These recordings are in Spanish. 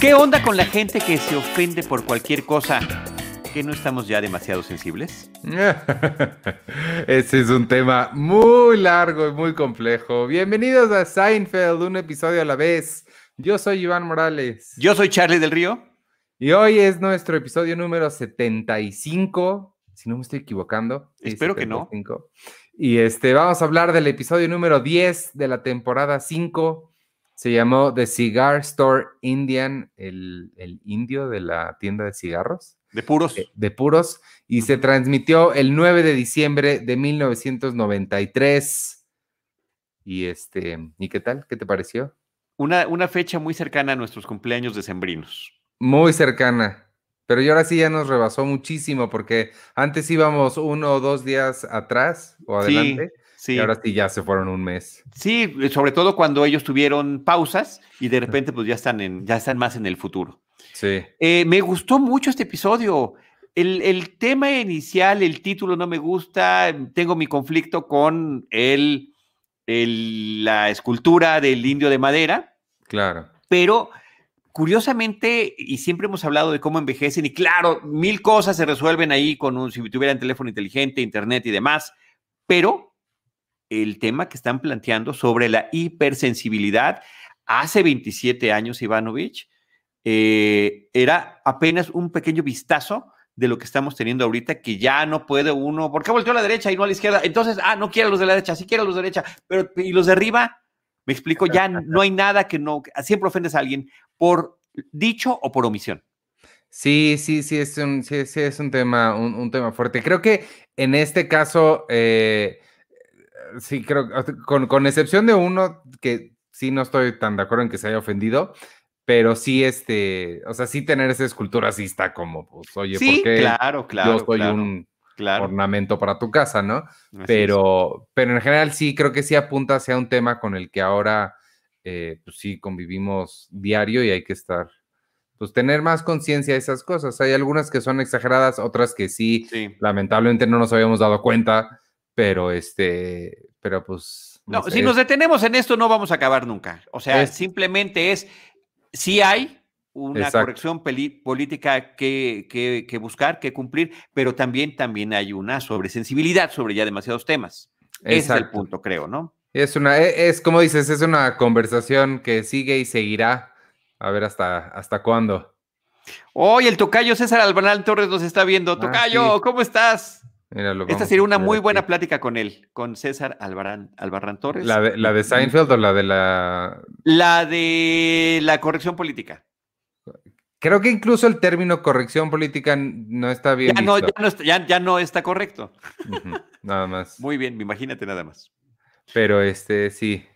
¿Qué onda con la gente que se ofende por cualquier cosa? ¿Que no estamos ya demasiado sensibles? Ese es un tema muy largo y muy complejo. Bienvenidos a Seinfeld, un episodio a la vez. Yo soy Iván Morales. Yo soy Charlie del Río. Y hoy es nuestro episodio número 75, si no me estoy equivocando. Espero que no. Y este, vamos a hablar del episodio número 10 de la temporada 5 se llamó The Cigar Store Indian, el, indio de la tienda de cigarros. De puros. Eh, de, puros. Y se transmitió el 9 de diciembre de 1993. Y este, ¿y qué tal? ¿Qué te pareció? Una, una fecha muy cercana a nuestros cumpleaños decembrinos. Muy cercana. Pero yo ahora sí ya nos rebasó muchísimo porque antes íbamos uno o dos días atrás o adelante. Sí. Y ahora sí ya se fueron un mes. Sí, sobre todo cuando ellos tuvieron pausas y de repente pues ya están, en, ya están más en el futuro. Sí. Eh, me gustó mucho este episodio. El, tema inicial, el título no me gusta. Tengo mi conflicto con el, la escultura del indio de madera. Claro. Pero curiosamente, y siempre hemos hablado de cómo envejecen, y claro, mil cosas se resuelven ahí con un, si tuvieran teléfono inteligente, internet y demás, pero el tema que están planteando sobre la hipersensibilidad. Hace 27 años, Ivanovich, eh, era apenas un pequeño vistazo de lo que estamos teniendo ahorita, que ya no puede uno, ¿por qué volteó a la derecha y no a la izquierda? Entonces, ah, no quiere los de la derecha, sí quiere los de la derecha, pero ¿y los de arriba? Me explico, ya no hay nada que no, siempre ofendes a alguien por dicho o por omisión. Sí, sí, sí, es un, sí, es un tema, un, tema fuerte. Creo que en este caso, eh, sí, creo, con, con excepción de uno que sí no estoy tan de acuerdo en que se haya ofendido, pero sí, este, o sea, sí tener esa escultura sí está como, pues, oye, sí, porque claro, claro, yo soy un ornamento para tu casa, ¿no? pero, pero en general sí, creo que sí apunta hacia un tema con el que ahora, eh, pues sí, convivimos diario y hay que estar, pues tener más conciencia de esas cosas. Hay algunas que son exageradas, otras que sí, sí, lamentablemente no nos habíamos dado cuenta pero este, pero pues... No, si nos detenemos en esto no vamos a acabar nunca. O sea, simplemente es, si hay una corrección política que, que, buscar, que cumplir, pero también, también hay una sobresensibilidad sobre ya demasiados temas. Ese es el punto, creo, ¿no? Es una, e, es como dices, es una conversación que sigue y seguirá. A ver hasta, hasta cuándo. Hoy el tocayo César Albanal Torres nos está viendo. Ah, tocayo, ¿cómo estás? Esta sería una muy buena plática con él, con César Albarán, Albarrán Torres. ¿La de, ¿La de Seinfeld o la de la...? La de la corrección política. Creo que incluso el término corrección política no está bien. Ya, No, ya, no, está, correcto. Nada más. Muy bien, imagínate nada más. Pero este, sí.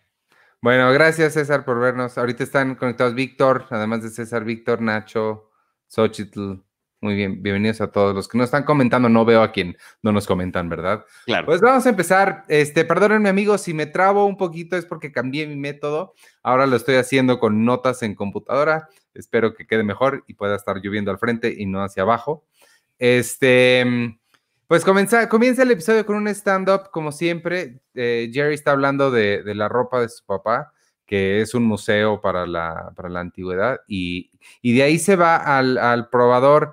Bueno, gracias César por vernos. Ahorita están conectados Víctor, además de César, Víctor, Nacho, Xochitl, muy bien, bienvenidos a todos los que nos están comentando. No veo a quien no nos comentan, ¿verdad? Claro. Pues vamos a empezar. Este, perdónenme, amigos, si me trabo un poquito es porque cambié mi método. Ahora lo estoy haciendo con notas en computadora. Espero que quede mejor y pueda estar lloviendo al frente y no hacia abajo. Este, pues comienza, comienza el episodio con un stand-up, como siempre. Eh, Jerry está hablando de, la ropa de su papá que es un museo para la, para la antigüedad, y, y, de ahí se va al, al probador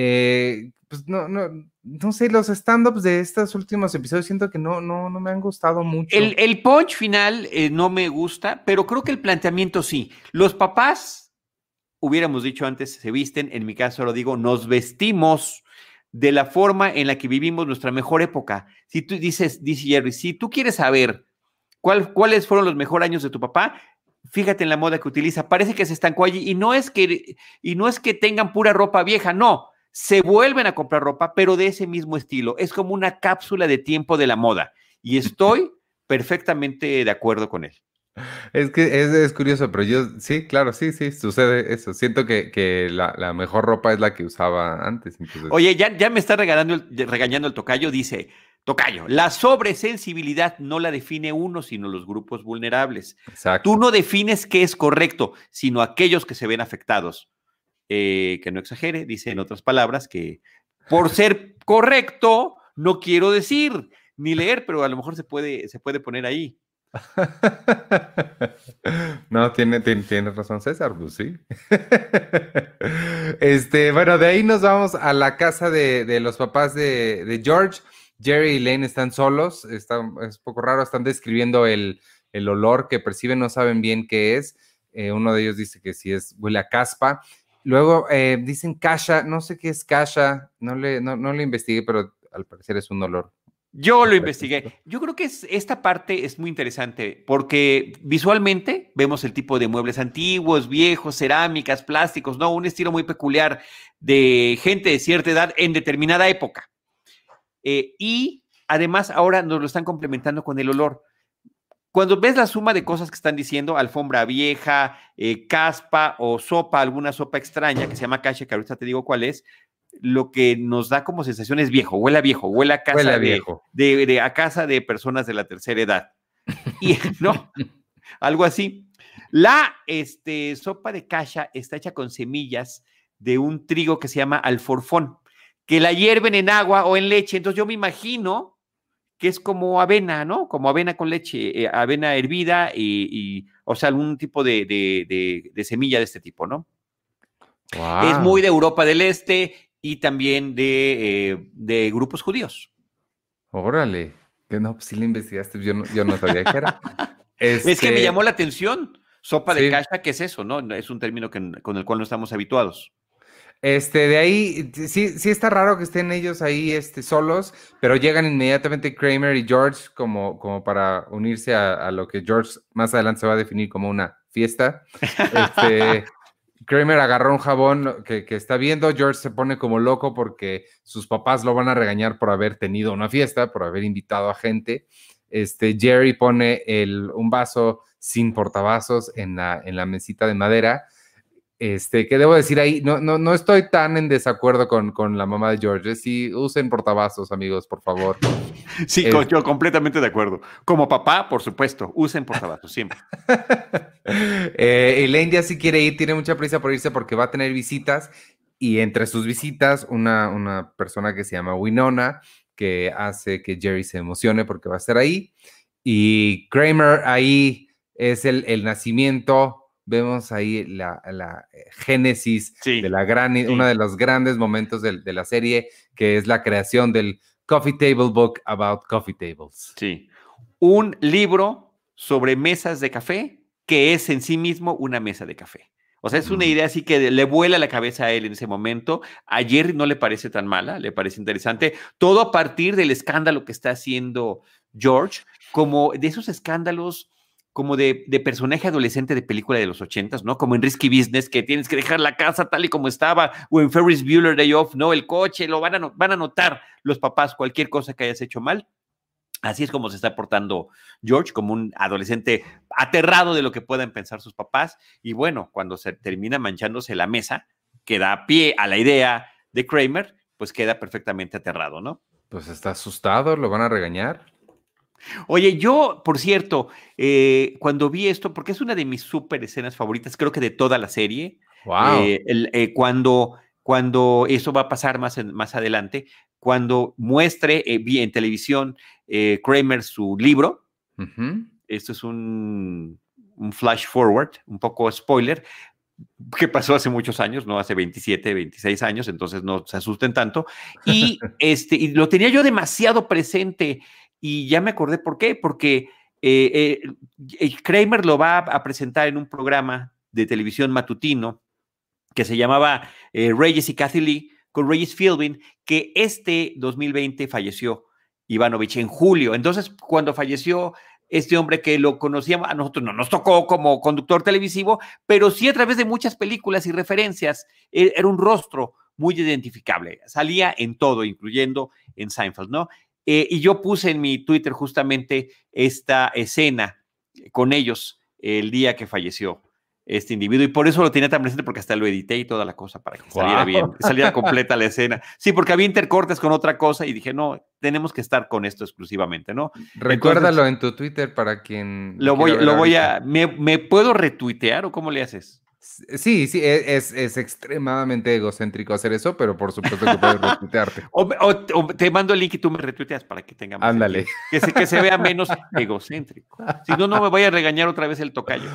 eh, pues no, no, no sé, los stand-ups de estos últimos episodios siento que no, no, no me han gustado mucho. El, punch final eh, no me gusta, pero creo que el planteamiento sí. Los papás, hubiéramos dicho antes, se visten, en mi caso lo digo, nos vestimos de la forma en la que vivimos nuestra mejor época. Si tú dices, dice Jerry, si tú quieres saber cuál, cuáles fueron los mejores años de tu papá, fíjate en la moda que utiliza. Parece que se estancó allí y no es que, y no es que tengan pura ropa vieja, no se vuelven a comprar ropa, pero de ese mismo estilo. Es como una cápsula de tiempo de la moda. Y estoy perfectamente de acuerdo con él. Es que es, curioso, pero yo, sí, claro, sí, sí, sucede eso. Siento que, la, mejor ropa es la que usaba antes. Oye, ya, ya me está regañando regañando el tocayo, dice, tocayo, la sobresensibilidad no la define uno, sino los grupos vulnerables. Exacto. Tú no defines qué es correcto, sino aquellos que se ven afectados. Eh, que no exagere, dice en otras palabras que por ser correcto, no quiero decir, ni leer, pero a lo mejor se puede, se puede poner ahí. No, tiene, tiene, razón César, pues sí. Este, bueno, de ahí nos vamos a la casa de, los papás de, George. Jerry y Lane están solos, es poco raro, están describiendo el, olor que perciben, no saben bien qué es. Eh, uno de ellos dice que sí es, huele a caspa. Luego eh, dicen kasha, no sé qué es kasha, no le, no, no le investigué, pero al parecer es un olor yo lo investigué. Yo creo que es, esta parte es muy interesante porque visualmente vemos el tipo de muebles antiguos, viejos, cerámicas, plásticos, ¿no? Un estilo muy peculiar de gente de cierta edad en determinada época. Eh, y además ahora nos lo están complementando con el olor. Cuando ves la suma de cosas que están diciendo, alfombra vieja, eh, caspa o sopa, alguna sopa extraña que se llama cache, que ahorita te digo cuál es, lo que nos da como sensación es viejo, huele a viejo, huele a casa, de, viejo. De, a casa de personas de la tercera edad. Y no, algo así. La este, sopa de cacha está hecha con semillas de un trigo que se llama alforfón, que la hierven en agua o en leche. Entonces yo me imagino que es como avena, ¿no? Como avena con leche, eh, avena hervida y, o sea, algún tipo de, de, semilla de este tipo, ¿no? Es muy de Europa del Este y también de, eh, grupos judíos. Órale, que no, pues sí le investigaste, yo no, yo no sabía qué era. Es que me este llamó la atención. Sopa de caja, ¿qué es eso? ¿No? Es un término con el cual no estamos habituados. Este, de ahí, sí, sí está raro que estén ellos ahí este, solos, pero llegan inmediatamente Kramer y George como, como para unirse a, lo que George más adelante se va a definir como una fiesta. Este, Kramer agarró un jabón que, está viendo, George se pone como loco porque sus papás lo van a regañar por haber tenido una fiesta, por haber invitado a gente. Este, Jerry pone el, un vaso sin portavasos en la, en la mesita de madera este, ¿qué debo decir ahí? No, no, no estoy tan en desacuerdo con, con la mamá de George. Sí, usen portavasos, amigos, por favor. Sí, yo completamente de acuerdo. Como papá, por supuesto, usen portavasos siempre. eh, Elaine ya sí quiere ir, tiene mucha prisa por irse porque va a tener visitas. Y entre sus visitas, una, una persona que se llama Winona, que hace que Jerry se emocione porque va a estar ahí. Y Kramer ahí es el, el nacimiento vemos ahí la, eh, génesis de la gran, uno de los grandes momentos de, la serie, que es la creación del Coffee Table Book About Coffee Tables. Sí, un libro sobre mesas de café que es en sí mismo una mesa de café. O sea, es una idea así que le vuela la cabeza a él en ese momento. Ayer no le parece tan mala, le parece interesante. Todo a partir del escándalo que está haciendo George, como de esos escándalos como de, personaje adolescente de película de los ochentas, ¿no? Como en Risky Business, que tienes que dejar la casa tal y como estaba, o en Ferris Bueller Day Off, ¿no? El coche, lo van a, van a notar los papás cualquier cosa que hayas hecho mal. Así es como se está portando George, como un adolescente aterrado de lo que puedan pensar sus papás. Y bueno, cuando se termina manchándose la mesa, que da pie a la idea de Kramer, pues queda perfectamente aterrado, ¿no? Pues está asustado, lo van a regañar. Oye, yo, por cierto, eh, cuando vi esto, porque es una de mis súper escenas favoritas, creo que de toda la serie, wow. Eh, eh, cuando, cuando eso va a pasar más, más adelante, cuando muestre en televisión Kramer su libro, esto es un, un, flash forward, un poco spoiler, que pasó hace muchos años, ¿no? Hace 27, 26 años, entonces no se asusten tanto. Y, este, y lo tenía yo demasiado presente y ya me acordé por qué, porque eh, eh, Kramer lo va a presentar en un programa de televisión matutino que se llamaba eh, Reyes y Kathy Lee, con Reyes Philbin, que este 2020 falleció Ivanovich en julio. Entonces, cuando falleció este hombre que lo conocíamos, a nosotros no nos tocó como conductor televisivo, pero sí a través de muchas películas y referencias, e, era un rostro muy identificable, salía en todo, incluyendo en Seinfeld, ¿no? Eh, y yo puse en mi Twitter justamente esta escena con ellos el día que falleció este individuo y por eso lo tenía tan presente porque hasta lo edité y toda la cosa para que saliera bien, saliera completa la escena. Sí, porque había intercortes con otra cosa y dije, no, tenemos que estar con esto exclusivamente, ¿no? Recuérdalo en tu Twitter para quien... Lo voy, lo voy a... ¿me, ¿me, puedo retuitear o cómo le haces? Sí, sí, e, es, es, extremadamente egocéntrico hacer eso, pero por supuesto que puedes retuitearte. o, te mando el link y tú me retuiteas para que tenga más. Ándale. Que se, que se vea menos egocéntrico. Si no, no me vaya a regañar otra vez el tocayo.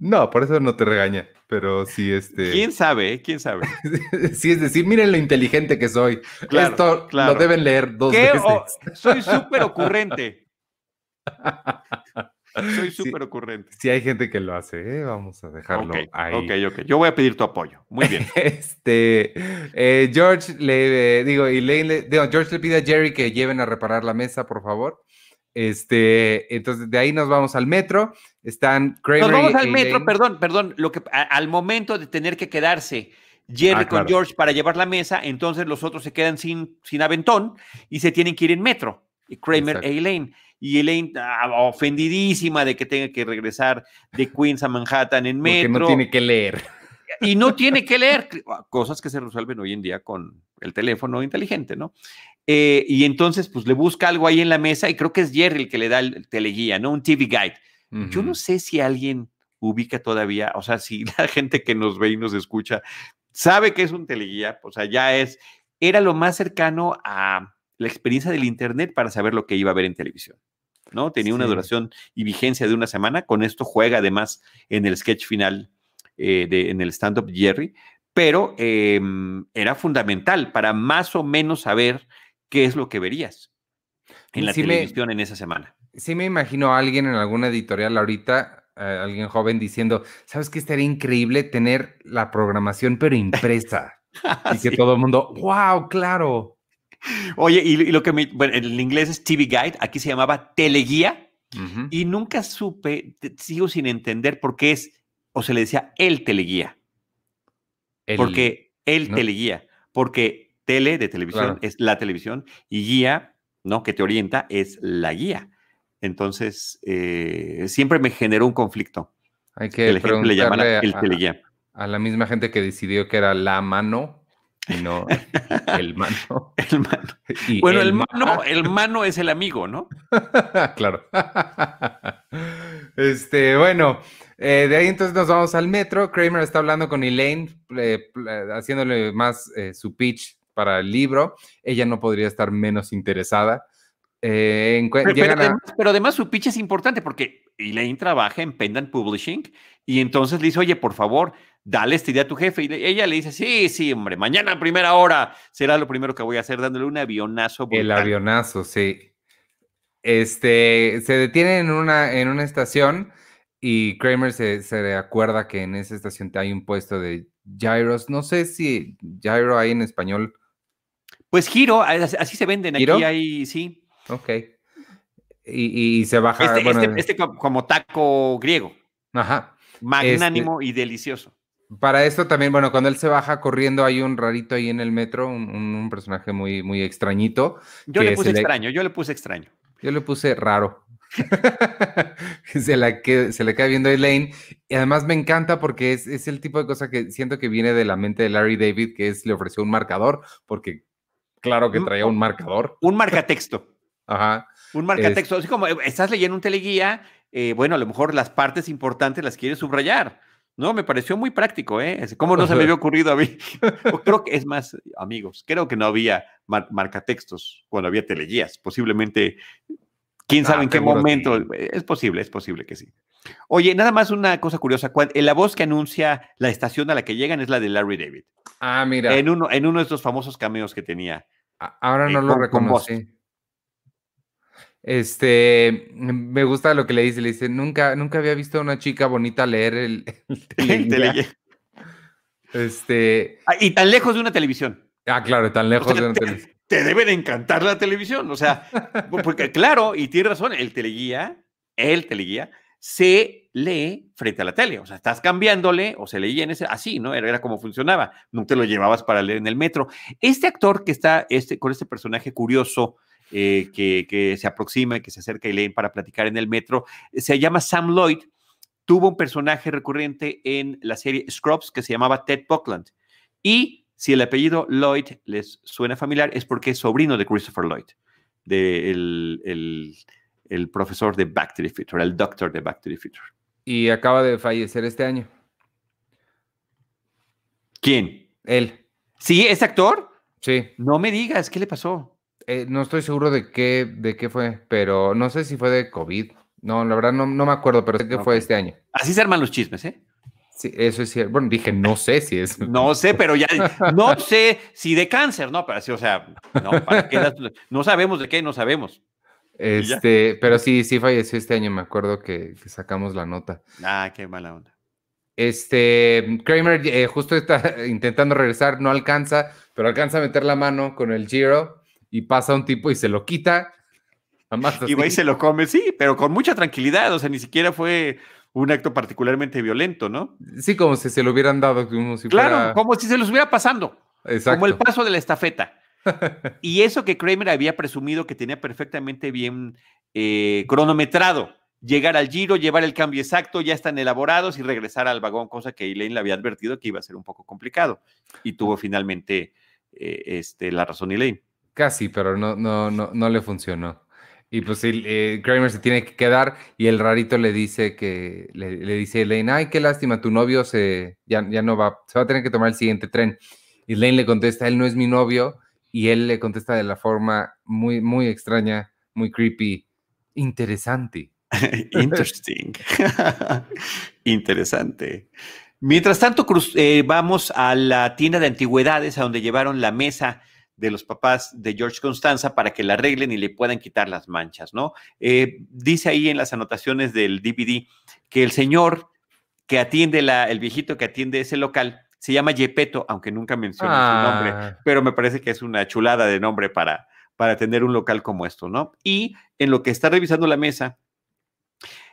No, por eso no te regaña, pero sí, este. ¿Quién sabe? Eh? ¿Quién sabe? sí, es decir, miren lo inteligente que soy. Claro, Esto lo deben leer dos veces. soy súper ocurrente. Soy súper ocurrente. Sí, hay gente que lo hace, ¿eh? vamos a dejarlo ahí. Ok, ok. Yo voy a pedir tu apoyo. Muy bien. este, eh, George le, digo, y le, digo, George le pide a Jerry que lleven a reparar la mesa, por favor. Este, entonces de ahí nos vamos al metro. Están Kramer Nos vamos al metro, perdón, perdón. Lo que al momento de tener que quedarse Jerry ah, con George para llevar la mesa, entonces los otros se quedan sin, sin aventón y se tienen que ir en metro. Y Kramer e Elaine y Elaine ah, ofendidísima de que tenga que regresar de Queens a Manhattan en metro. Porque no tiene que leer. Y no tiene que leer, cosas que se resuelven hoy en día con el teléfono inteligente, ¿no? Eh, y entonces, pues le busca algo ahí en la mesa y creo que es Jerry el que le da el teleguía, ¿no? Un TV Guide. Yo no sé si alguien ubica todavía, o sea, si la gente que nos ve y nos escucha sabe que es un teleguía, o sea, ya es, era lo más cercano a la experiencia del Internet para saber lo que iba a ver en televisión. ¿no? Tenía una duración y vigencia de una semana. Con esto juega además en el sketch final, eh, de, en el stand-up Jerry, pero em, era fundamental para más o menos saber qué es lo que verías en la televisión en esa semana. Sí me imagino a alguien en alguna editorial ahorita, eh, alguien joven diciendo, ¿sabes qué estaría increíble tener la programación pero impresa? y que todo el mundo, wow, claro. Oye, y, lo que me, bueno, en inglés es TV Guide, aquí se llamaba Teleguía, y nunca supe, sigo sin entender por qué es, o se le decía el teleguía. porque el teleguía, porque tele de televisión es la televisión y guía, ¿no? Que te orienta es la guía. Entonces, eh, siempre me generó un conflicto. Hay que, el le llaman el teleguía. A la misma gente que decidió que era la mano, y no el mano. El mano. bueno, el, mano, el mano es el amigo, ¿no? claro. Este, bueno, eh, de ahí entonces nos vamos al metro. Kramer está hablando con Elaine, haciéndole más eh, su pitch para el libro. Ella no podría estar menos interesada. Eh, pero, además, su pitch es importante porque Elaine trabaja en Pendant Publishing y entonces le dice, oye, por favor, dale esta idea a tu jefe. Y ella le dice, sí, sí, hombre, mañana a primera hora será lo primero que voy a hacer, dándole un avionazo. El avionazo, sí. Este, se detiene en una, en una estación y Kramer se, se acuerda que en esa estación hay un puesto de gyros. No sé si gyro hay en español. Pues giro, así se venden. Aquí hay, sí. Ok. Y, se baja. Este, este, este como taco griego. Ajá. Magnánimo y delicioso. Para esto también, bueno, cuando él se baja corriendo, hay un rarito ahí en el metro, un, personaje muy, muy extrañito. Yo le puse extraño, yo le puse extraño. Yo le puse raro. se, la que, se le cae viendo a Elaine. Y además me encanta porque es, es, el tipo de cosa que siento que viene de la mente de Larry David, que es le ofreció un marcador, porque claro que traía un marcador. Un marcatexto. Ajá. Un marcatexto. Así como eh, estás leyendo un teleguía, eh, bueno, a lo mejor las partes importantes las quieres subrayar. No, me pareció muy práctico, ¿eh? ¿Cómo no se me había ocurrido a mí? creo que es más, amigos, creo que no había marcatextos cuando había teleguías. Posiblemente, quién sabe ah, en qué momento. Es posible, es posible que sí. Oye, nada más una cosa curiosa. La voz que anuncia la estación a la que llegan es la de Larry David. Ah, mira. En uno, en uno de estos famosos cameos que tenía. Ahora no eh, lo reconocí. Este, me gusta lo que le dice, le dice, nunca, nunca había visto a una chica bonita leer el, el Este. Ah, y tan lejos de una televisión. Ah, claro, tan lejos de una televisión. Te debe de encantar la televisión, o sea, porque claro, y tiene razón, el teleguía, el teleguía, se lee frente a la tele, o sea, estás cambiándole o se leía en ese, así, ¿no? Era, era como funcionaba, no te lo llevabas para leer en el metro. Este actor que está este, con este personaje curioso, eh, que, se aproxima, que se acerca a Elaine para platicar en el metro. Se llama Sam Lloyd. Tuvo un personaje recurrente en la serie Scrubs que se llamaba Ted Buckland. Y si el apellido Lloyd les suena familiar, es porque es sobrino de Christopher Lloyd, de el, profesor de Back to the Future, el doctor de Back to the Future. Y acaba de fallecer este año. ¿Quién? Él. ¿Sí? ¿Es actor? Sí. No me digas, ¿qué le pasó? Eh, no estoy seguro de qué, de qué fue, pero no sé si fue de COVID. No, la verdad no, no me acuerdo, pero sé que fue este año. Así se arman los chismes, ¿eh? Sí, eso es cierto. Bueno, dije, no sé si es. No sé, pero ya, no sé si de cáncer, ¿no? Pero sí, o sea, no, ¿para qué no sabemos de qué, no sabemos. Este, pero sí, sí falleció este año, me acuerdo que, que sacamos la nota. Ah, qué mala onda. Este, Kramer eh, justo está intentando regresar, no alcanza, pero alcanza a meter la mano con el Giro y pasa un tipo y se lo quita. Y va y se lo come, sí, pero con mucha tranquilidad, o sea, ni siquiera fue un acto particularmente violento, ¿no? Sí, como si se lo hubieran dado, como si Claro, fuera. como si se los hubiera pasando, Exacto. como el paso de la estafeta. y eso que Kramer había presumido que tenía perfectamente bien eh, cronometrado. Llegar al giro, llevar el cambio exacto, ya están elaborados y regresar al vagón, cosa que Elaine le había advertido que iba a ser un poco complicado. Y tuvo finalmente eh, este, la razón Elaine. Casi, pero no, no, no, no le funcionó. Y pues el, eh, Kramer se tiene que quedar y el rarito le dice que le, dice a Elaine, ay, qué lástima, tu novio se ya, ya no va, se va a tener que tomar el siguiente tren. Y Elaine le contesta, él no es mi novio, y él le contesta de la forma muy, muy extraña, muy creepy, interesante. Interesting. Interesante. Mientras tanto, cruz- eh, vamos a la tienda de antigüedades, a donde llevaron la mesa de los papás de George Constanza para que la arreglen y le puedan quitar las manchas, ¿no? Eh, dice ahí en las anotaciones del DVD que el señor que atiende la, el viejito que atiende ese local, se llama Yepeto, aunque nunca menciona su nombre, Ah, pero me parece que es una chulada de nombre para, para tener un local como esto, ¿no? Y en lo que está revisando la mesa,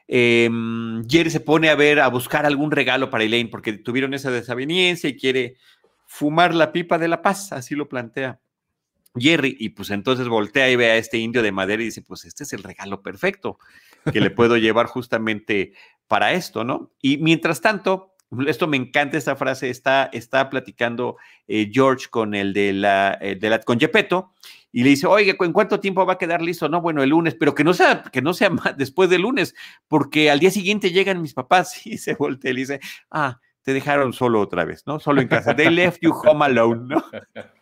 em, Jerry se pone a ver, a buscar algún regalo para Elaine, porque tuvieron esa desaveniencia y quiere fumar la pipa de la paz, así lo plantea Jerry, y pues entonces voltea y ve a este indio de madera y dice, pues este es el regalo perfecto que le puedo llevar justamente para esto, ¿no? Y mientras tanto, esto me encanta esta frase, está, está platicando eh, George con el de la, de la con Gepetto, y le dice, oiga, ¿en cuánto tiempo va a quedar listo? No, bueno, el lunes, pero que no sea, que no sea más después del lunes, porque al día siguiente llegan mis papás y se voltea y le dice, ah, te dejaron solo otra vez, ¿no? Solo en casa. They left you home alone, ¿no?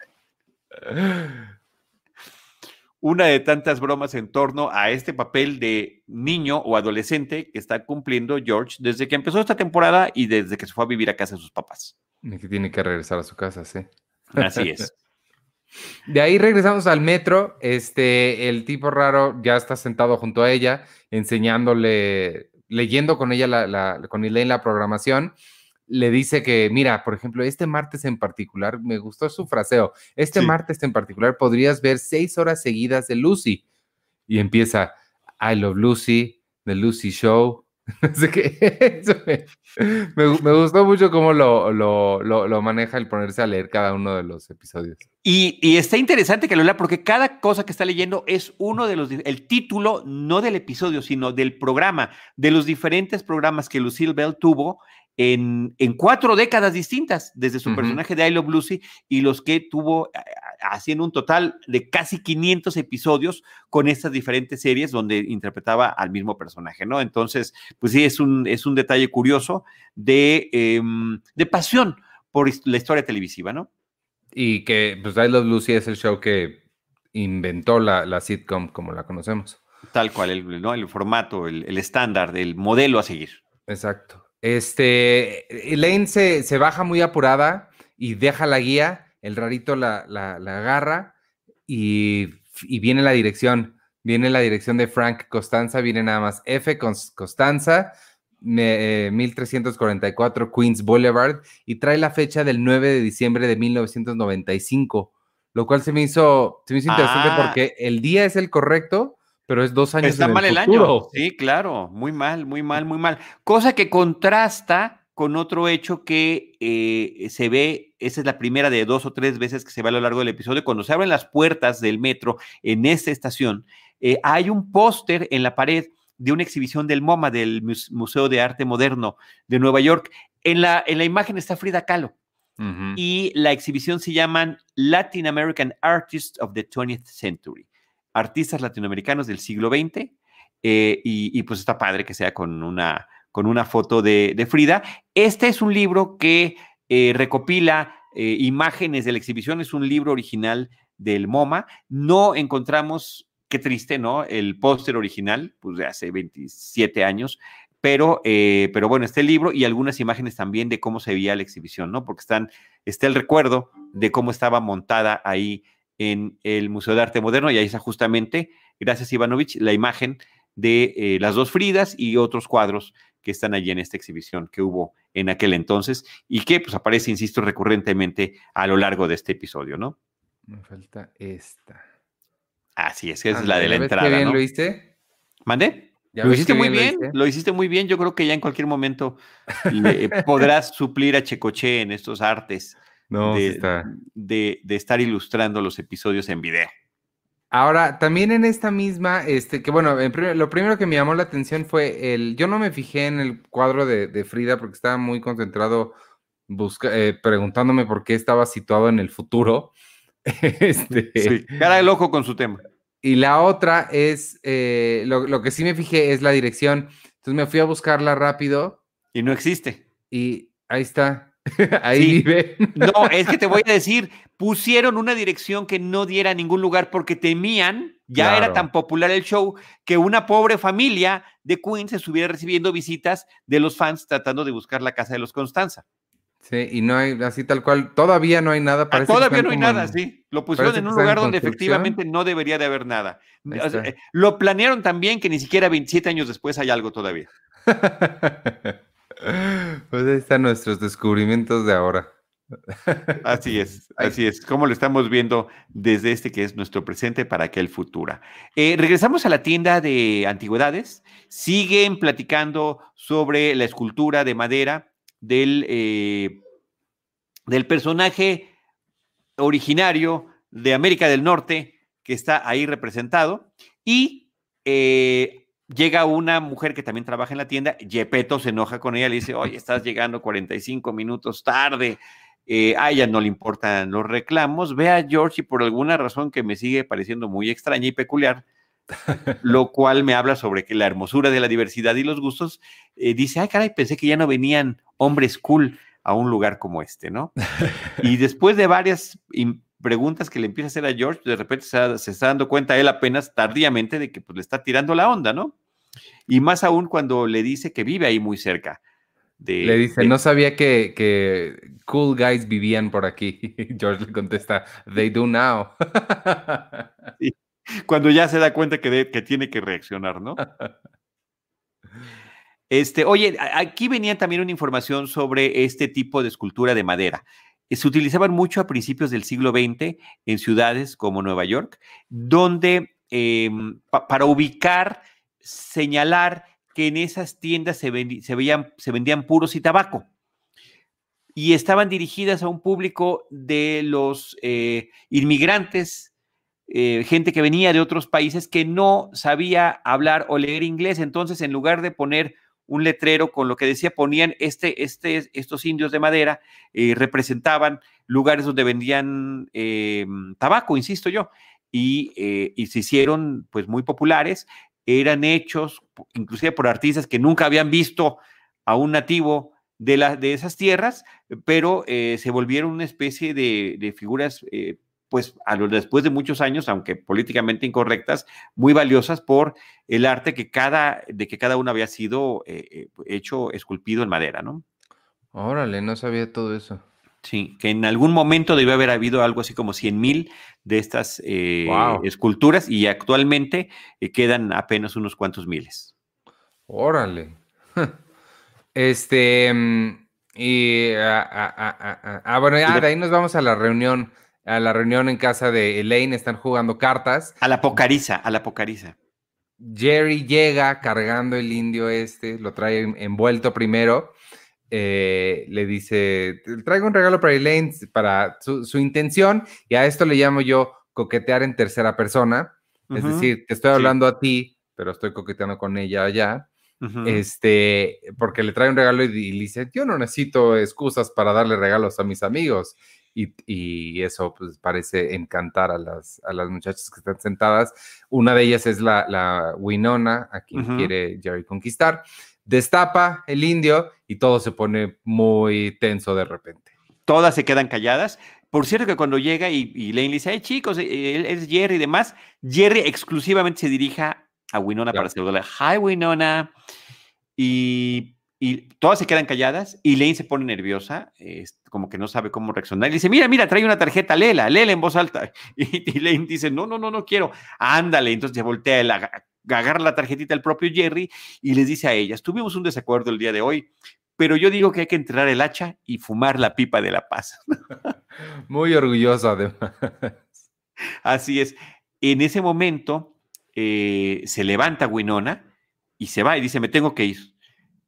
Una de tantas bromas en torno a este papel de niño o adolescente que está cumpliendo George desde que empezó esta temporada y desde que se fue a vivir a casa de sus papás. y que tiene que regresar a su casa, sí. Así es. De ahí regresamos al metro. Este, el tipo raro ya está sentado junto a ella, enseñándole, leyendo con ella, la, la- con Elaine la programación. Le dice que, mira, por ejemplo, este martes en particular, me gustó su fraseo. Este Sí. martes en particular podrías ver seis horas seguidas de Lucy. Y empieza, I love Lucy, The Lucy Show. Qué. Eso me, me gu- me gustó mucho cómo lo, lo, lo- lo maneja el ponerse a leer cada uno de los episodios. Y, y está interesante que lo lea porque cada cosa que está leyendo es uno de los, el título no del episodio, sino del programa, de los diferentes programas que Lucille Bell tuvo en, en cuatro décadas distintas, desde su personaje de I Love Lucy y los que tuvo haciendo un total de casi 500 episodios con estas diferentes series donde interpretaba al mismo personaje, ¿no? Entonces, pues sí, es un, es un detalle curioso de, em, de pasión por la historia televisiva, ¿no? Y que, pues, I Love Lucy es el show que inventó la, la sitcom como la conocemos. Tal cual, el, ¿no? el formato, el, el estándar, el modelo a seguir. Exacto. Este, Elaine se, se baja muy apurada y deja la guía, el rarito la, la- la agarra y, y viene la dirección. Viene la dirección de Frank Costanza, viene nada más F Costanza, me- eh, 1344 Queens Boulevard y trae la fecha del 9 de diciembre de 1995, lo cual se me hizo, se me hizo interesante Ah. porque el día es el correcto, pero es dos años Está en mal el año. Sí, claro, muy mal, muy mal, muy mal. Cosa que contrasta con otro hecho que eh, se ve, esa es la primera de dos o tres veces que se ve a lo largo del episodio, cuando se abren las puertas del metro en esta estación, eh, hay un póster en la pared de una exhibición del MoMA, del Mus- Museo de Arte Moderno de Nueva York. En la, en la imagen está Frida Kahlo y la exhibición se llaman Latin American Artists of the 20th Century, artistas latinoamericanos del siglo XX, eh, y, pues está padre que sea con una, con una foto de, Frida. Este es un libro que eh, recopila eh, imágenes de la exhibición, es un libro original del MoMA. No encontramos, qué triste, ¿no? El póster original, pues de hace 27 años, pero, pero bueno, este libro y algunas imágenes también de cómo se veía la exhibición, ¿no? Porque están, está el recuerdo de cómo estaba montada ahí en el Museo de Arte Moderno y ahí está justamente, gracias Ivanovich, la imagen de eh, las dos Fridas y otros cuadros que están allí en esta exhibición que hubo en aquel entonces y que pues aparece, insisto, recurrentemente a lo largo de este episodio, ¿no? Me falta esta. Así es, esa es la de la entrada. Qué bien ¿no? lo hice? ¿Mande? Lo hiciste muy bien, lo, hiciste muy bien. Yo creo que ya en cualquier momento le, podrás suplir a Checoche en estos artes no, de, está. de, de estar ilustrando los episodios en video. Ahora, también en esta misma, este, que bueno, primer, lo primero que me llamó la atención fue el, yo no me fijé en el cuadro de, de Frida porque estaba muy concentrado busca, eh, preguntándome por qué estaba situado en el futuro. este, sí, cara de loco con su tema. Y la otra es, eh, lo, lo, que sí me fijé es la dirección. Entonces me fui a buscarla rápido. Y no existe. Y ahí está. Ahí sí. vive. No, es que te voy a decir, pusieron una dirección que no diera a ningún lugar porque temían, ya claro. era tan popular el show, que una pobre familia de Queens estuviera recibiendo visitas de los fans tratando de buscar la casa de los Constanza. Sí, y no hay, así tal cual, todavía no hay nada. Ah, todavía no hay nada, en, sí. Lo pusieron en un lugar donde efectivamente no debería de haber nada. O sea, eh, lo planearon también que ni siquiera 27 años después hay algo todavía. Pues ahí están nuestros descubrimientos de ahora. Así es, así es, como lo estamos viendo desde este que es nuestro presente para aquel futuro. Eh, regresamos a la tienda de antigüedades, siguen platicando sobre la escultura de madera del, eh, del personaje originario de América del Norte que está ahí representado y eh, llega una mujer que también trabaja en la tienda, Yepeto se enoja con ella, le dice, oye, estás llegando 45 minutos tarde, eh, a ella no le importan los reclamos, ve a George y por alguna razón que me sigue pareciendo muy extraña y peculiar, lo cual me habla sobre que la hermosura de la diversidad y los gustos, eh, dice, ay caray, pensé que ya no venían hombres cool a un lugar como este, ¿no? Y después de varias preguntas que le empieza a hacer a George, de repente se, se, está dando cuenta él apenas tardíamente de que pues, le está tirando la onda, ¿no? Y más aún cuando le dice que vive ahí muy cerca. De, le dice, de... no sabía que, que, cool guys vivían por aquí. George le contesta, they do now. sí, cuando ya se da cuenta que, de, que tiene que reaccionar, ¿no? Este, oye, aquí venía también una información sobre este tipo de escultura de madera se utilizaban mucho a principios del siglo XX en ciudades como Nueva York, donde eh, pa para ubicar, señalar que en esas tiendas se, veían, se vendían puros y tabaco. Y estaban dirigidas a un público de los eh, inmigrantes, eh, gente que venía de otros países que no sabía hablar o leer inglés. Entonces, en lugar de poner un letrero con lo que decía, ponían este, este, estos indios de madera, eh, representaban lugares donde vendían eh, tabaco, insisto yo, y, y, se hicieron pues muy populares, eran hechos inclusive por artistas que nunca habían visto a un nativo de, la, de esas tierras, pero se volvieron una especie de, de figuras pues a lo, después de muchos años, aunque políticamente incorrectas, muy valiosas por el arte que cada, de que cada uno había sido eh, hecho, esculpido en madera, ¿no? Órale, no sabía todo eso. Sí, que en algún momento debió haber habido algo así como 100 mil de estas eh, wow. esculturas y actualmente eh, quedan apenas unos cuantos miles. Órale. Este, mm, y, ah, ah, ah, ah bueno, ya de ahí nos vamos a la reunión a la reunión en casa de Elaine, están jugando cartas. A la pocariza, a la pocariza. Jerry llega cargando el indio este, lo trae envuelto primero. Eh, le dice, traigo un regalo para Elaine, para su, su, intención, y a esto le llamo yo coquetear en tercera persona. Uh -huh. Es decir, te estoy hablando sí. a ti, pero estoy coqueteando con ella allá. Uh -huh. Este, porque le trae un regalo y, y le dice, yo no necesito excusas para darle regalos a mis amigos. Y, y, eso pues parece encantar a las, a las muchachas que están sentadas. Una de ellas es la, la Winona, a quien uh -huh. quiere Jerry conquistar. Destapa el indio y todo se pone muy tenso de repente. todas se quedan calladas. Por cierto que cuando llega y, y Lane le dice, hey chicos, eh, él es Jerry y demás, Jerry exclusivamente se dirija a Winona Claro. para saludarle. Hi Winona. Y, y todas se quedan calladas y Lane se pone nerviosa, es como que no sabe cómo reaccionar. Y dice, mira, mira, trae una tarjeta, léela, léela en voz alta. Y, y Lane dice, no, no, no, no quiero. Ándale. Entonces se voltea, aga- agarra la tarjetita al propio Jerry y les dice a ellas, tuvimos un desacuerdo el día de hoy, pero yo digo que hay que enterrar el hacha y fumar la pipa de la paz. Muy orgulloso, además. Así es. En ese momento eh, se levanta Winona y se va y dice, me tengo que ir.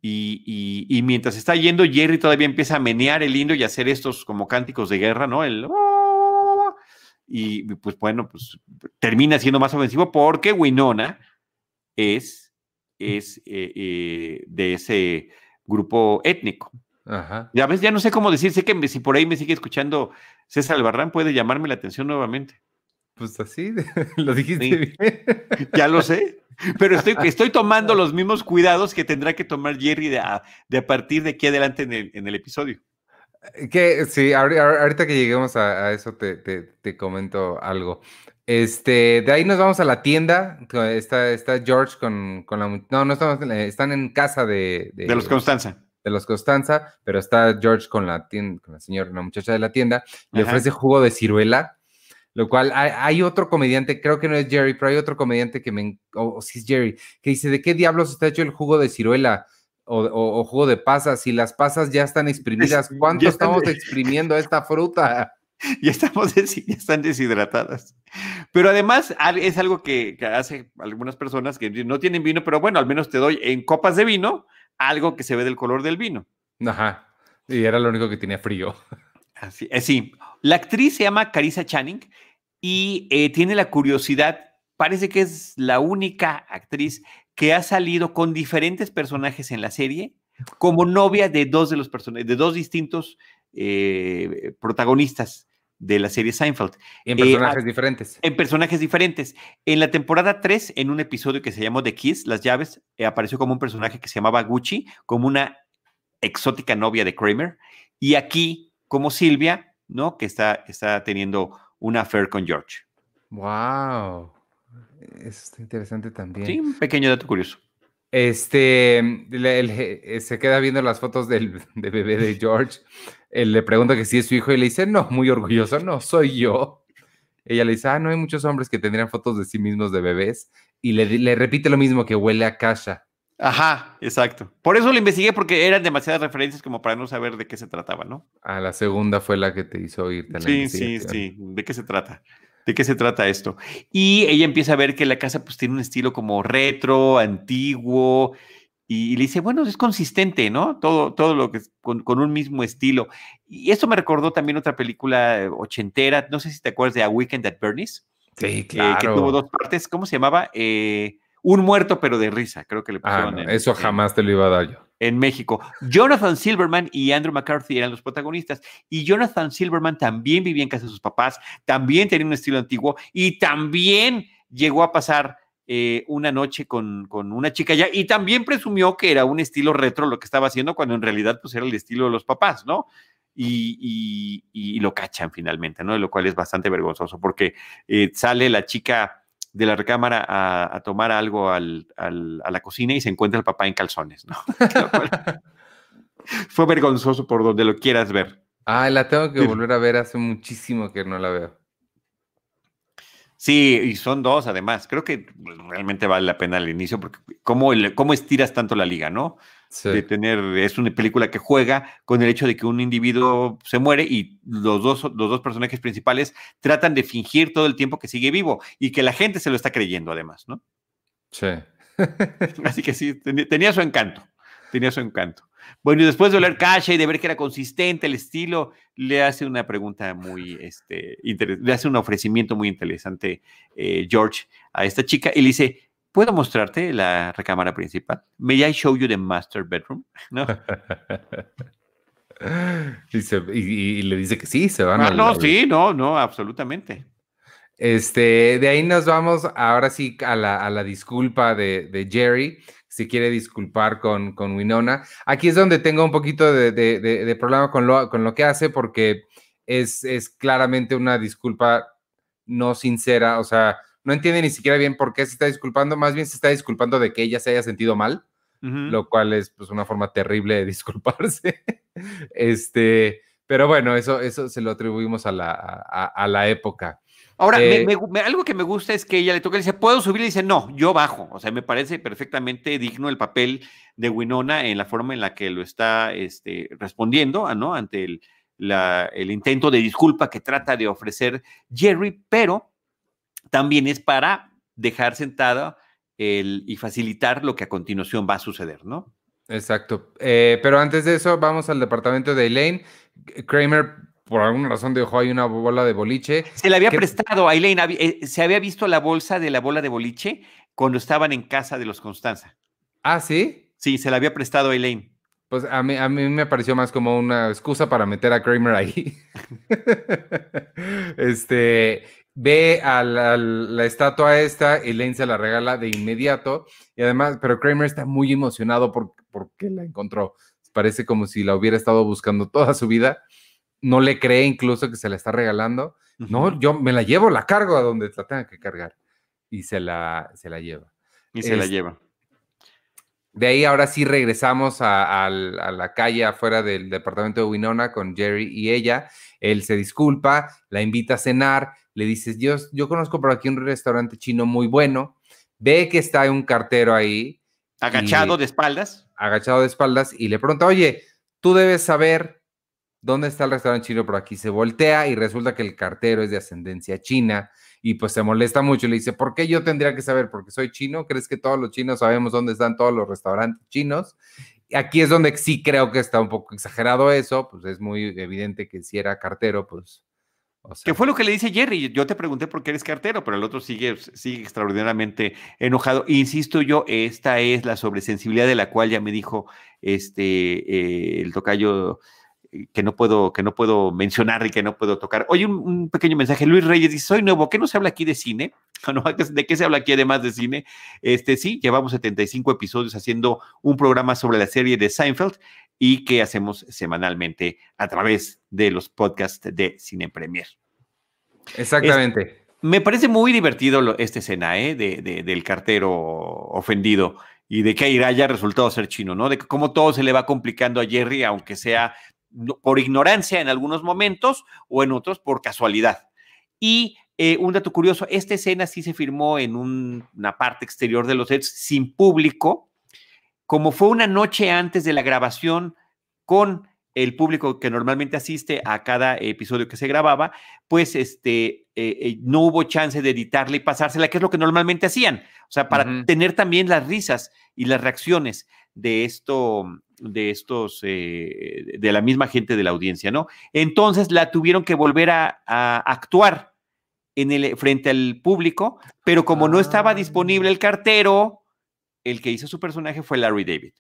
Y, y- y mientras está yendo, Jerry todavía empieza a menear el lindo y a hacer estos como cánticos de guerra, ¿no? El... Y pues bueno, pues termina siendo más ofensivo porque Winona es, es eh, eh, de ese grupo étnico. Ajá. Ya ves, ya no sé cómo decir, sé que me- si por ahí me sigue escuchando César Albarrán, puede llamarme la atención nuevamente. Pues así, lo dijiste Sí. bien. Ya lo sé, pero estoy, estoy tomando los mismos cuidados que tendrá que tomar Jerry de a, de a partir de aquí adelante en el, en el episodio. Que sí, ahori- ahor- ahorita que lleguemos a, a eso te, te- te comento algo. Este, de ahí nos vamos a la tienda. Está, está George con, con la. No, no estamos, la- están en casa de, De los Constanza. de los Constanza, pero está George con la tienda, con la señora, la muchacha de la tienda, le Ajá. ofrece jugo de ciruela, lo cual hay, hay otro comediante, creo que no es Jerry, pero hay otro comediante que me, o sí es Jerry, que dice, ¿de qué diablos está hecho el jugo de ciruela? O, o- o jugo de pasas, si las pasas ya están exprimidas, ¿cuánto estamos exprimiendo esta fruta? Ya estamos ya están deshidratadas. Pero además es algo que, que hace algunas personas que no tienen vino, pero bueno, al menos te doy en copas de vino algo que se ve del color del vino. Ajá, y era lo único que tenía frío. Así, eh, sí. La actriz se llama Carissa Channing y eh, tiene la curiosidad, parece que es la única actriz que ha salido con diferentes personajes en la serie como novia de dos de los personajes, de dos distintos eh, protagonistas de la serie Seinfeld, En Eh, personajes diferentes. en personajes diferentes. En la temporada 3, en un episodio que se llamó The Kiss, Las Llaves, eh, apareció como un personaje que se llamaba Gucci, como una exótica novia de Kramer, y aquí como Silvia, ¿no? Que está, está teniendo una affair con George. Wow. Eso está interesante también. Sí, un pequeño dato curioso. Este, se queda viendo las fotos del de bebé de George. Él le pregunta que si es su hijo y le dice, no, muy orgulloso, no, soy yo. Ella le dice, ah, no hay muchos hombres que tendrían fotos de sí mismos de bebés. Y le, repite lo mismo, que huele a kasha. Ajá, exacto. Por eso lo investigué, porque eran demasiadas referencias como para no saber de qué se trataba, ¿no? A la segunda fue la que te hizo irte a la Sí, sí, sí. ¿De qué se trata? ¿De qué se trata esto? Y ella empieza a ver que la casa pues tiene un estilo como retro, antiguo, y, y le dice, bueno, es consistente, ¿no? Todo, todo lo que es con, con un mismo estilo. Y esto me recordó también otra película eh, ochentera, no sé si te acuerdas de A Weekend at Bernie's, Sí, eh, claro. que tuvo dos partes, ¿cómo se llamaba? Eh, un muerto pero de risa, creo que le Ah, pusieron no, en- eso en- jamás te lo iba a dar yo. En México. Jonathan Silverman y Andrew McCarthy eran los protagonistas. Y Jonathan Silverman también vivía en casa de sus papás, también tenía un estilo antiguo y también llegó a pasar eh, una noche con, con una chica ya y también presumió que era un estilo retro lo que estaba haciendo cuando en realidad pues era el estilo de los papás, ¿no? Y, y- lo cachan finalmente, ¿no? Lo cual es bastante vergonzoso porque eh, sale la chica de la recámara a, a tomar algo al- al- a la cocina y se encuentra el papá en calzones, ¿no? Fue vergonzoso por donde lo quieras ver. Ah, la tengo que volver a ver, hace muchísimo que no la veo. Sí, y son dos además. Creo que pues, realmente vale la pena al inicio porque cómo, el- cómo estiras tanto la liga, ¿no? Sí. De tener, es una película que juega con el hecho de que un individuo se muere y los dos, los dos personajes principales tratan de fingir todo el tiempo que sigue vivo y que la gente se lo está creyendo además, ¿no? Sí. Así que sí, ten- tenía su encanto, tenía su encanto. Bueno, y después de oler cacha y de ver que era consistente el estilo, le hace una pregunta muy, este, le hace un ofrecimiento muy interesante eh, George a esta chica y le dice, ¿puedo mostrarte la recámara principal? ¿May I show you the master bedroom? ¿No? y, se- y- y le dice que sí, se van Ah, al- no, al- sí, no, no, absolutamente. Este, de ahí nos vamos ahora sí a la, a la disculpa de, de Jerry. se quiere disculpar con, con Winona. Aquí es donde tengo un poquito de, problema con lo, con lo que hace porque es, es claramente una disculpa no sincera, o sea, no entiende ni siquiera bien por qué se está disculpando, más bien se está disculpando de que ella se haya sentido mal, lo cual es pues una forma terrible de disculparse. este, pero bueno, eso, eso se lo atribuimos a la, a, la época. Ahora, eh, algo que me gusta es que ella le toca y dice, ¿puedo subir? Y dice, no, yo bajo. O sea, me parece perfectamente digno el papel de Winona en la forma en la que lo está este, respondiendo, ¿no? Ante el, el intento de disculpa que trata de ofrecer Jerry, pero también es para dejar sentada el, y facilitar lo que a continuación va a suceder, ¿no? Exacto. Eh, pero antes de eso, vamos al departamento de Elaine. Kramer, por alguna razón, dejó ahí una bola de boliche. Se le había prestado a Elaine. Eh, se había visto la bolsa de la bola de boliche cuando estaban en casa de los Constanza. Ah, ¿sí? Sí, se la había prestado a Elaine. Pues a mí, a mí me pareció más como una excusa para meter a Kramer ahí. este, ve a la, estatua esta, Elaine se la regala de inmediato y además, pero Kramer está muy emocionado por, porque la encontró. Parece como si la hubiera estado buscando toda su vida. No le cree incluso que se la está regalando. No, yo me la llevo, la cargo a donde la tenga que cargar. Y se la, se la lleva. Y se la lleva. De ahí ahora sí regresamos a, la calle afuera del departamento de Winona con Jerry y ella. Él se disculpa, la invita a cenar, le dice, yo, yo conozco por aquí un restaurante chino muy bueno. Ve que está un cartero ahí. Agachado de espaldas. Agachado de espaldas y le pregunta, oye, tú debes saber dónde está el restaurante chino por aquí. Se voltea y resulta que el cartero es de ascendencia china y pues se molesta mucho le dice, ¿por qué yo tendría que saber? Porque soy chino, ¿crees que todos los chinos sabemos dónde están todos los restaurantes chinos? Aquí es donde sí creo que está un poco exagerado eso, pues es muy evidente que si era cartero, pues... O ¿Qué fue lo que le dice Jerry? Yo te pregunté por qué eres cartero, pero el otro sigue, sigue extraordinariamente enojado. Insisto yo, esta es la sobresensibilidad de la cual ya me dijo este, eh, el tocayo que no puedo, que no puedo mencionar y que no puedo tocar. Oye, un, pequeño mensaje. Luis Reyes dice: Soy nuevo, ¿qué no se habla aquí de cine? ¿De qué se habla aquí además de cine? Este sí, llevamos 75 episodios haciendo un programa sobre la serie de Seinfeld y que hacemos semanalmente a través de los podcasts de Cine Premier. Exactamente. me parece muy divertido esta escena ¿eh? de, del cartero ofendido y de que haya resultado ser chino, ¿no? De cómo todo se le va complicando a Jerry, aunque sea por ignorancia en algunos momentos o en otros por casualidad. Y eh, un dato curioso, esta escena sí se firmó en una parte exterior de los sets sin público, como fue una noche antes de la grabación con el público que normalmente asiste a cada episodio que se grababa, pues este, eh, eh, no hubo chance de editarla y pasársela, que es lo que normalmente hacían, o sea, para tener también las risas y las reacciones de esto, de estos, eh, de la misma gente de la audiencia, ¿no? Entonces la tuvieron que volver a, actuar en el, frente al público, pero como no estaba disponible el ah. cartero, el que hizo su personaje fue Larry David.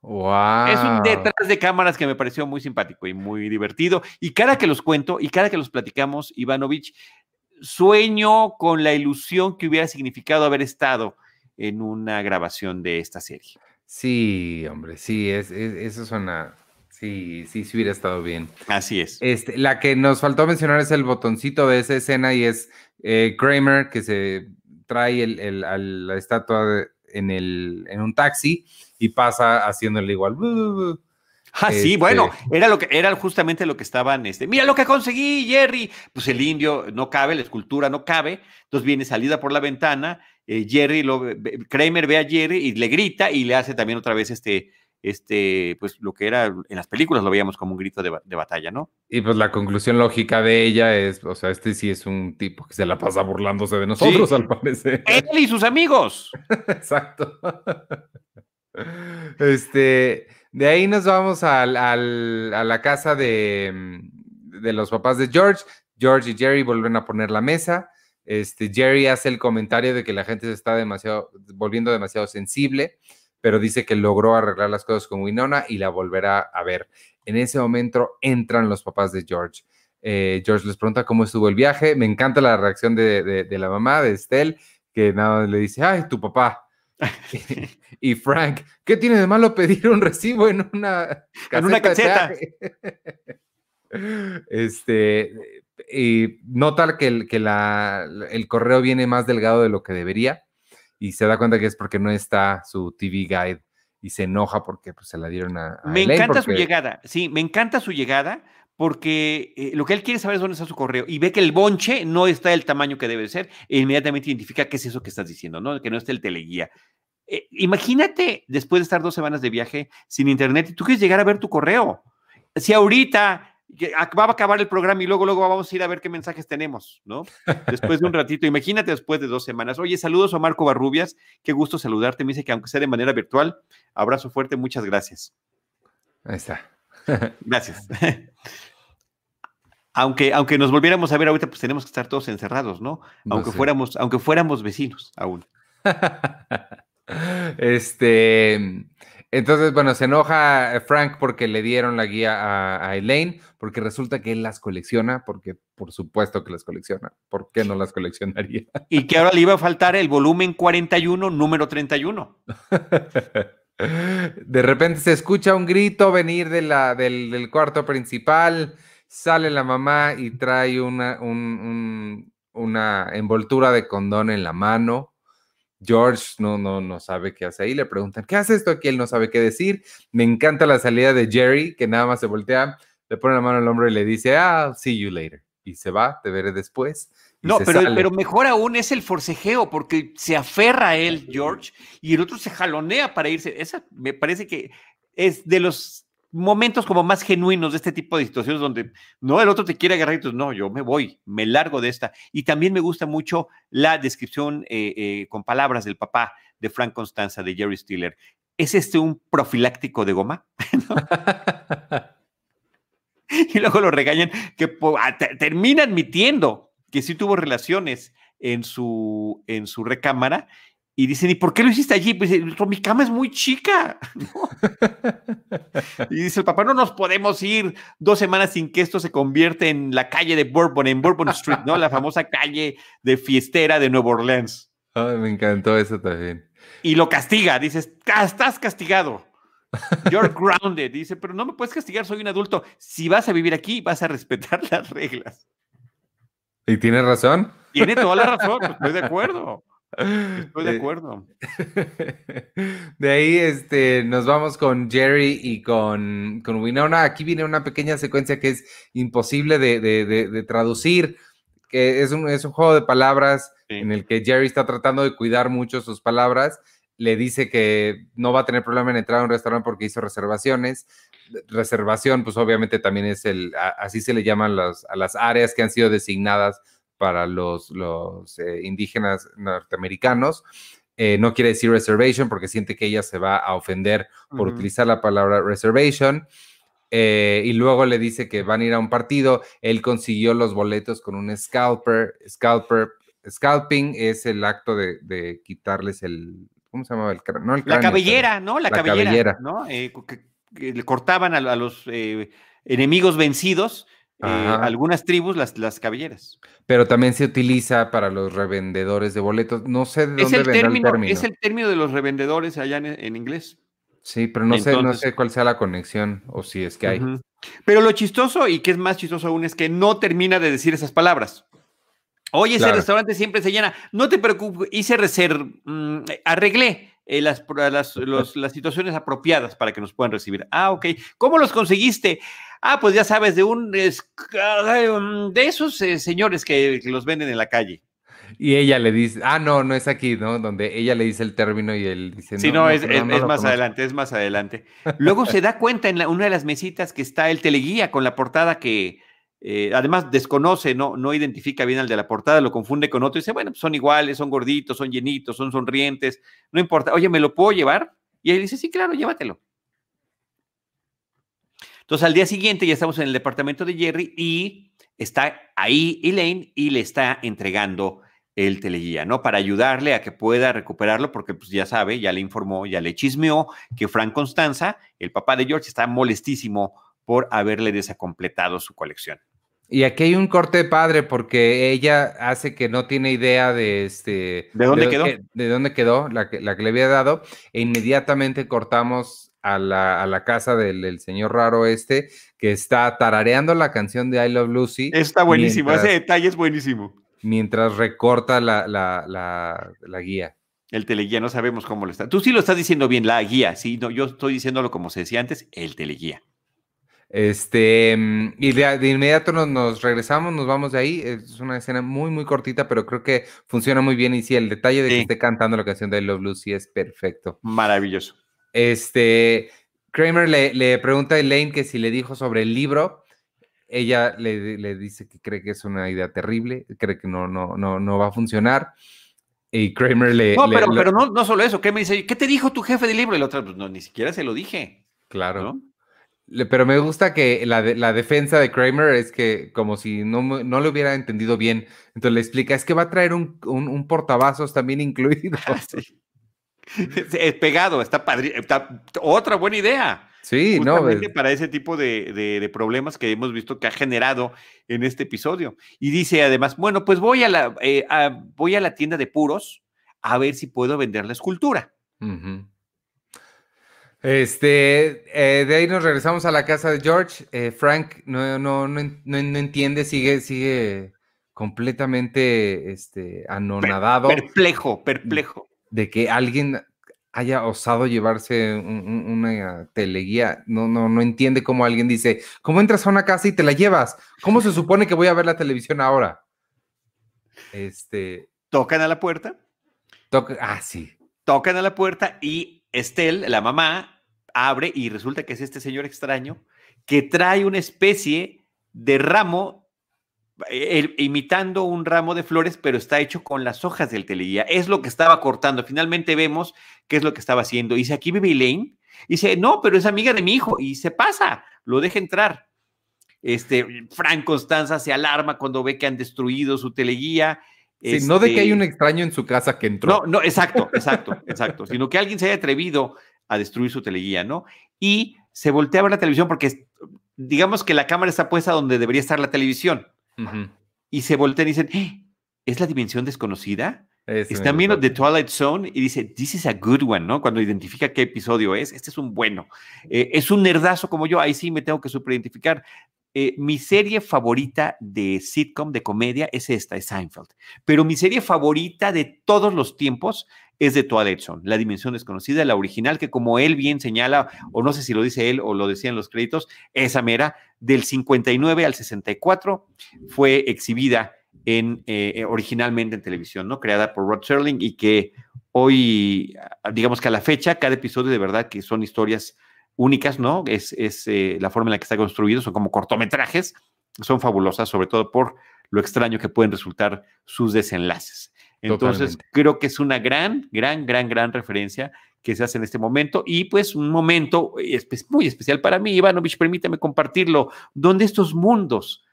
Wow. Es un detrás de cámaras que me pareció muy simpático y muy divertido. Y cada que los cuento y cada que los platicamos, Ivanovich, sueño con la ilusión que hubiera significado haber estado en una grabación de esta serie. Sí, hombre, sí, es, eso suena. Sí, sí, sí hubiera estado bien. Así es. Este, la que nos faltó mencionar es el botoncito de esa escena y es eh, Kramer que se trae el, la estatua en, el, en un taxi y pasa haciéndole igual. Ah, sí, bueno, este era lo que era justamente lo que estaban, este, mira lo que conseguí, Jerry. Pues el indio no cabe, la escultura no cabe, entonces viene salida por la ventana eh, Jerry, lo, Kramer ve a Jerry y le grita y le hace también otra vez este, este, pues lo que era en las películas lo veíamos como un grito de, batalla, ¿no? Y pues la conclusión lógica de ella es, o sea, este sí es un tipo que se la pasa burlándose de nosotros, al parecer. Él y sus amigos. Exacto. Este, de ahí nos vamos al, a la casa de, de los papás de George. George y Jerry vuelven a poner la mesa. Este, Jerry hace el comentario de que la gente se está demasiado, volviendo demasiado sensible, pero dice que logró arreglar las cosas con Winona y la volverá a ver. En ese momento entran los papás de George. Eh, George les pregunta cómo estuvo el viaje. Me encanta la reacción de, la mamá, de Estelle, que nada le dice, ay, tu papá. y, Frank, ¿qué tiene de malo pedir un recibo en una caseta? En una caseta. este, y nota que, el, que la, el correo viene más delgado de lo que debería y se da cuenta que es porque no está su TV Guide y se enoja porque pues, se la dieron a... me encanta su llegada, sí, me encanta su llegada porque eh, lo que él quiere saber es dónde está su correo y ve que el bonche no está del tamaño que debe ser e inmediatamente identifica qué es eso que estás diciendo, ¿no? Que no está el teleguía. Eh, imagínate después de estar dos semanas de viaje sin internet y tú quieres llegar a ver tu correo. Si ahorita va a acabar el programa y luego, luego vamos a ir a ver qué mensajes tenemos, ¿no? Después de un ratito, imagínate después de dos semanas. Oye, saludos a Marco Barrubias, qué gusto saludarte. Me dice que aunque sea de manera virtual, abrazo fuerte, muchas gracias. Ahí está. Gracias. Aunque, aunque nos volviéramos a ver ahorita, pues tenemos que estar todos encerrados, ¿no? Aunque, fuéramos, aunque fuéramos vecinos aún. este, entonces, bueno, se enoja Frank porque le dieron la guía a, Elaine, porque resulta que él las colecciona, porque por supuesto que las colecciona. ¿Por qué no las coleccionaría? Y que ahora le iba a faltar el volumen 41, número 31. De repente se escucha un grito venir de la, del, cuarto principal, sale la mamá y trae una, una envoltura de condón en la mano George no, no, no sabe qué hace ahí. Le preguntan, ¿qué hace esto aquí? Él no sabe qué decir. Me encanta la salida de Jerry, que nada más se voltea, le pone la mano al hombro y le dice, ah, see you later. Y se va, te veré después. No, pero, pero, mejor aún es el forcejeo, porque se aferra a él, George, y el otro se jalonea para irse. Esa me parece que es de los momentos como más genuinos de este tipo de situaciones donde no el otro te quiere agarrar y tú no, yo me voy, me largo de esta. Y también me gusta mucho la descripción eh, eh, con palabras del papá de Frank Constanza, de Jerry Stiller. ¿Es este un profiláctico de goma? y luego lo regañan que ah, termina admitiendo que sí tuvo relaciones en su, en su recámara y dicen, ¿y por qué lo hiciste allí? Pues mi cama es muy chica. y dice el papá, no nos podemos ir dos semanas sin que esto se convierta en la calle de Bourbon, en Bourbon Street, ¿no? La famosa calle de fiestera de Nueva Orleans. me encantó eso también. Y lo castiga, dices, estás castigado. You're grounded. Dice, pero no me puedes castigar, soy un adulto. Si vas a vivir aquí, vas a respetar las reglas. ¿Y tiene razón? Tiene toda la razón, pues, estoy de acuerdo. Estoy de acuerdo. De ahí este, nos vamos con Jerry y con, con Winona. Aquí viene una pequeña secuencia que es imposible de, traducir, que es un, es un, juego de palabras en el que Jerry está tratando de cuidar mucho sus palabras. Le dice que no va a tener problema en entrar a un restaurante porque hizo reservaciones. Reservación, pues obviamente también es el, así se le llaman las, a las áreas que han sido designadas para los, los eh, indígenas norteamericanos. Eh, no quiere decir reservation porque siente que ella se va a ofender por utilizar la palabra reservation. Eh, y luego le dice que van a ir a un partido. Él consiguió los boletos con un scalper. Scalper, scalping es el acto de, quitarles el. ¿Cómo se llama? El, no la cabellera, ¿no? La, cabellera, ¿no? le cortaban a, a los enemigos vencidos eh, algunas tribus las, las cabelleras. Pero también se utiliza para los revendedores de boletos. No sé de dónde el término, el término. Es el término de los revendedores allá en, inglés. Sí, pero no sé, no sé cuál sea la conexión o si es que hay. Pero lo chistoso y que es más chistoso aún es que no termina de decir esas palabras. Oye, ese restaurante siempre se llena. No te preocupes, hice reserva, mm, arreglé eh, las, las, situaciones apropiadas para que nos puedan recibir. Ah, ok. ¿Cómo los conseguiste? Ah, pues ya sabes, de un de esos eh, señores que, los venden en la calle. Y ella le dice, ah, no, no es aquí, ¿no? Donde ella le dice el término y él dice, sí, no, es, más adelante, es más adelante. Luego se da cuenta en una de las mesitas que está el teleguía con la portada que, eh, además desconoce, no, no identifica bien al de la portada, lo confunde con otro y dice, bueno, pues son iguales, son gorditos, son llenitos, son sonrientes, no importa, oye, ¿me lo puedo llevar? Y él dice, sí, claro, llévatelo. Entonces al día siguiente ya estamos en el departamento de Jerry y está ahí Elaine y le está entregando el teleguía, ¿no? Para ayudarle a que pueda recuperarlo, porque pues ya sabe, ya le informó, ya le chismeó que Frank Constanza, el papá de George, está molestísimo por haberle desacompletado su colección. Y aquí hay un corte padre porque ella hace que no tiene idea de este. ¿De dónde quedó? de dónde quedó, la que, la que le había dado. E inmediatamente cortamos a la, casa del, señor raro este, que está tarareando la canción de I Love Lucy. Está buenísimo, ese detalle es buenísimo. Mientras recorta la, la, guía. El teleguía, no sabemos cómo lo está. Tú sí lo estás diciendo bien, la guía, sí, no, yo estoy diciéndolo como se decía antes, el teleguía. Este, mm, y de, inmediato nos, regresamos, nos vamos de ahí. Es una escena muy, muy cortita, pero creo que funciona muy bien. Y sí, el detalle de que esté cantando la canción de I Love Lucy es perfecto. Maravilloso. Este, Kramer le, pregunta a Elaine que si le dijo sobre el libro. Ella le, dice que cree que es una idea terrible, cree que no, no, no, no va a funcionar. Y Kramer le. No, pero, pero no, no solo eso. Kramer dice, ¿qué te dijo tu jefe del libro? Y el otro, pues no, ni siquiera se lo dije. Claro. ¿no? Pero me gusta que la, la, defensa de Kramer es que como si no, no lo hubiera entendido bien. Entonces le explica, es que va a traer un, un, portavasos también incluido. Es pegado, está padre, otra buena idea. Sí, no. Para ese tipo de, de, problemas que hemos visto que ha generado en este episodio. Y dice además, bueno, pues voy a la, eh, voy a la tienda de puros a ver si puedo vender la escultura. Este, eh, de ahí nos regresamos a la casa de George. Eh, Frank no, no, no, no, entiende, sigue, sigue completamente este, anonadado. Perplejo, perplejo. De que alguien haya osado llevarse una teleguía. No, no, no entiende cómo alguien dice, ¿cómo entras a una casa y te la llevas? ¿Cómo se supone que voy a ver la televisión ahora? Este. Tocan a la puerta. Toca, ah, sí. Tocan a la puerta y Estelle, la mamá, abre y resulta que es este señor extraño que trae una especie de ramo eh, imitando un ramo de flores, pero está hecho con las hojas del teleguía. Es lo que estaba cortando. Finalmente vemos qué es lo que estaba haciendo. Y dice, aquí vive Elaine. Y dice, no, pero es amiga de mi hijo. Y se pasa, lo deja entrar. Este, Frank Constanza se alarma cuando ve que han destruido su teleguía. Sí, no de que hay un este extraño en su casa que entró. No, no, exacto, exacto, exacto. Sino que alguien se haya atrevido a destruir su teleguía, ¿no? Y se voltea a ver la televisión porque digamos que la cámara está puesta donde debería estar la televisión. Y se voltea y dicen, ¡Eh! ¿es la dimensión desconocida? Están viendo The Twilight Zone y dice, this is a good one, ¿no? Cuando identifica qué episodio es, este es un bueno. Eh, es un nerdazo como yo, ahí sí me tengo que superidentificar. Eh, mi serie favorita de sitcom, de comedia, es esta, es Seinfeld. Pero mi serie favorita de todos los tiempos es de Twilight Zone, La Dimensión Desconocida, la original, que como él bien señala, o no sé si lo dice él o lo decían los créditos, esa mera, del 59 al 64, fue exhibida en, eh, eh, originalmente en televisión, ¿no? Creada por Rod Serling y que hoy, digamos que a la fecha, cada episodio de verdad que son historias únicas, ¿no? Es, es eh, la forma en la que está construido, son como cortometrajes, son fabulosas, sobre todo por lo extraño que pueden resultar sus desenlaces. Entonces, creo que es una gran, gran, gran, gran referencia que se hace en este momento y pues un momento muy especial para mí, Ivanovich, permítame compartirlo, donde estos mundos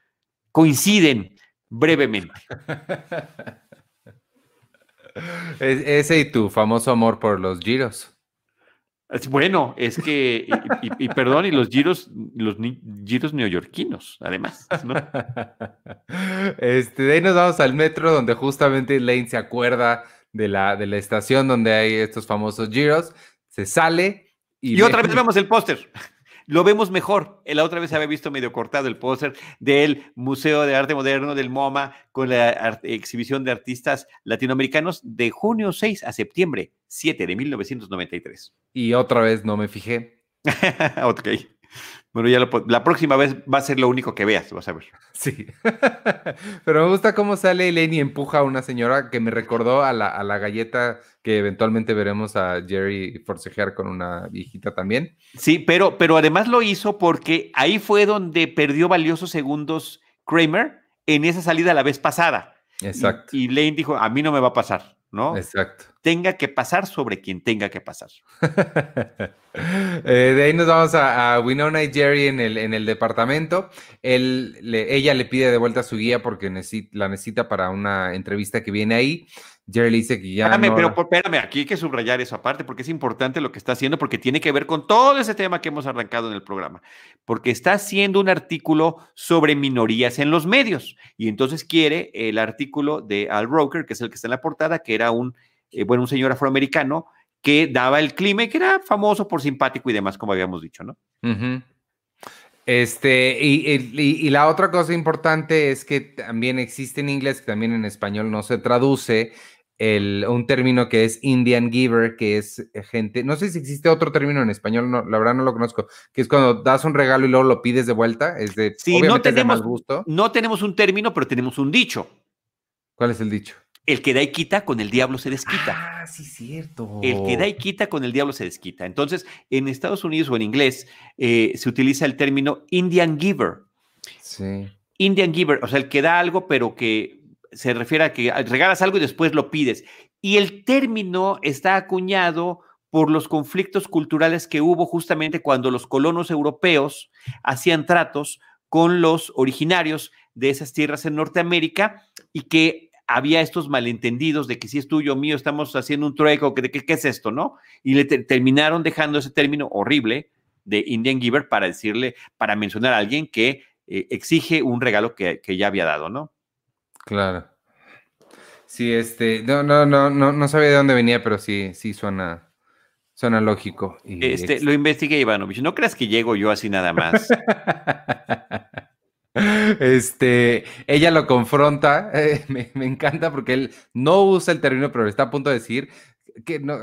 coinciden brevemente. Ese y tu famoso amor por los giros. Bueno, es que, y, perdón, y los giros, los giros neoyorquinos, además. Este, de ahí nos vamos al metro, donde justamente Lane se acuerda de la, de la estación donde hay estos famosos giros, se sale y. Y otra vez vemos el póster lo vemos mejor. La otra vez había visto medio cortado el póster del Museo de Arte Moderno del MoMA con la exhibición de artistas latinoamericanos de junio 6 a septiembre 7 de 1993. Y otra vez no me fijé. ok. Bueno, ya la próxima vez va a ser lo único que veas, vas a ver. Sí. Pero me gusta cómo sale Elaine y empuja a una señora que me recordó a la, a la galleta que eventualmente veremos a Jerry forcejear con una viejita también. Sí, pero, pero además lo hizo porque ahí fue donde perdió valiosos segundos Kramer en esa salida la vez pasada. Exacto. Y, y Lane dijo, a mí no me va a pasar, ¿no? Exacto. Tenga que pasar sobre quien tenga que pasar. Eh, de ahí nos vamos a, Winona y Jerry en el, en el departamento. Él, ella le pide de vuelta su guía porque la necesita para una entrevista que viene ahí. Jerry le dice que ya. Espérame, pero espérame, aquí hay que subrayar eso aparte, porque es importante lo que está haciendo, porque tiene que ver con todo ese tema que hemos arrancado en el programa. Porque está haciendo un artículo sobre minorías en los medios. Y entonces quiere el artículo de Al Roker, que es el que está en la portada, que era un, eh, bueno, un señor afroamericano que daba el clima y que era famoso por simpático y demás, como habíamos dicho, ¿no? Este, y, la otra cosa importante es que también existe en inglés, que también en español no se traduce, el, un término que es Indian Giver, que es eh, gente, no sé si existe otro término en español, no, la verdad no lo conozco, que es cuando das un regalo y luego lo pides de vuelta, es de, sí, no tenemos, gusto. No tenemos un término, pero tenemos un dicho. ¿Cuál es el dicho? El que da y quita, con el diablo se desquita. Ah, sí, cierto. El que da y quita, con el diablo se desquita. Entonces, en Estados Unidos o en inglés eh, se utiliza el término Indian Giver. Sí. Indian Giver, o sea, el que da algo, pero que se refiere a que regalas algo y después lo pides. Y el término está acuñado por los conflictos culturales que hubo justamente cuando los colonos europeos hacían tratos con los originarios de esas tierras en Norteamérica y que había estos malentendidos de que si es tuyo, mío, estamos haciendo un trueco, de qué, qué es esto, ¿no? Y le terminaron dejando ese término horrible de Indian Giver para decirle, para mencionar a alguien que eh, exige un regalo que, ya había dado, ¿no? Claro. Sí, este, no, no, no, no, no sabía de dónde venía, pero sí, sí suena, suena lógico. este, lo investigué, Ivanovich. No creas que llego yo así nada más. Este, ella lo confronta, eh, me, encanta porque él no usa el término, pero está a punto de decir que no,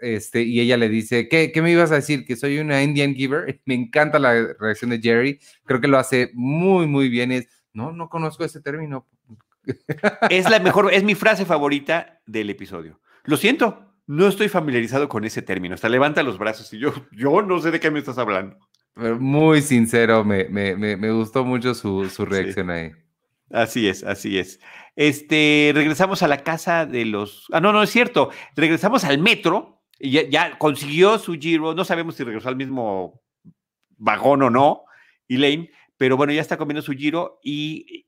este, y ella le dice, ¿qué, ¿qué, me ibas a decir? Que soy una Indian giver. Me encanta la reacción de Jerry, creo que lo hace muy, muy bien. Es, no, no conozco ese término. Es la mejor, es mi frase favorita del episodio. Lo siento, no estoy familiarizado con ese término. Hasta levanta los brazos y yo, yo no sé de qué me estás hablando muy sincero, me, gustó mucho su, reacción ahí. Así es, así es. Este, regresamos a la casa de los. Ah, no, no es cierto. Regresamos al metro. Y ya, consiguió su giro. No sabemos si regresó al mismo vagón o no, Elaine, pero bueno, ya está comiendo su giro y,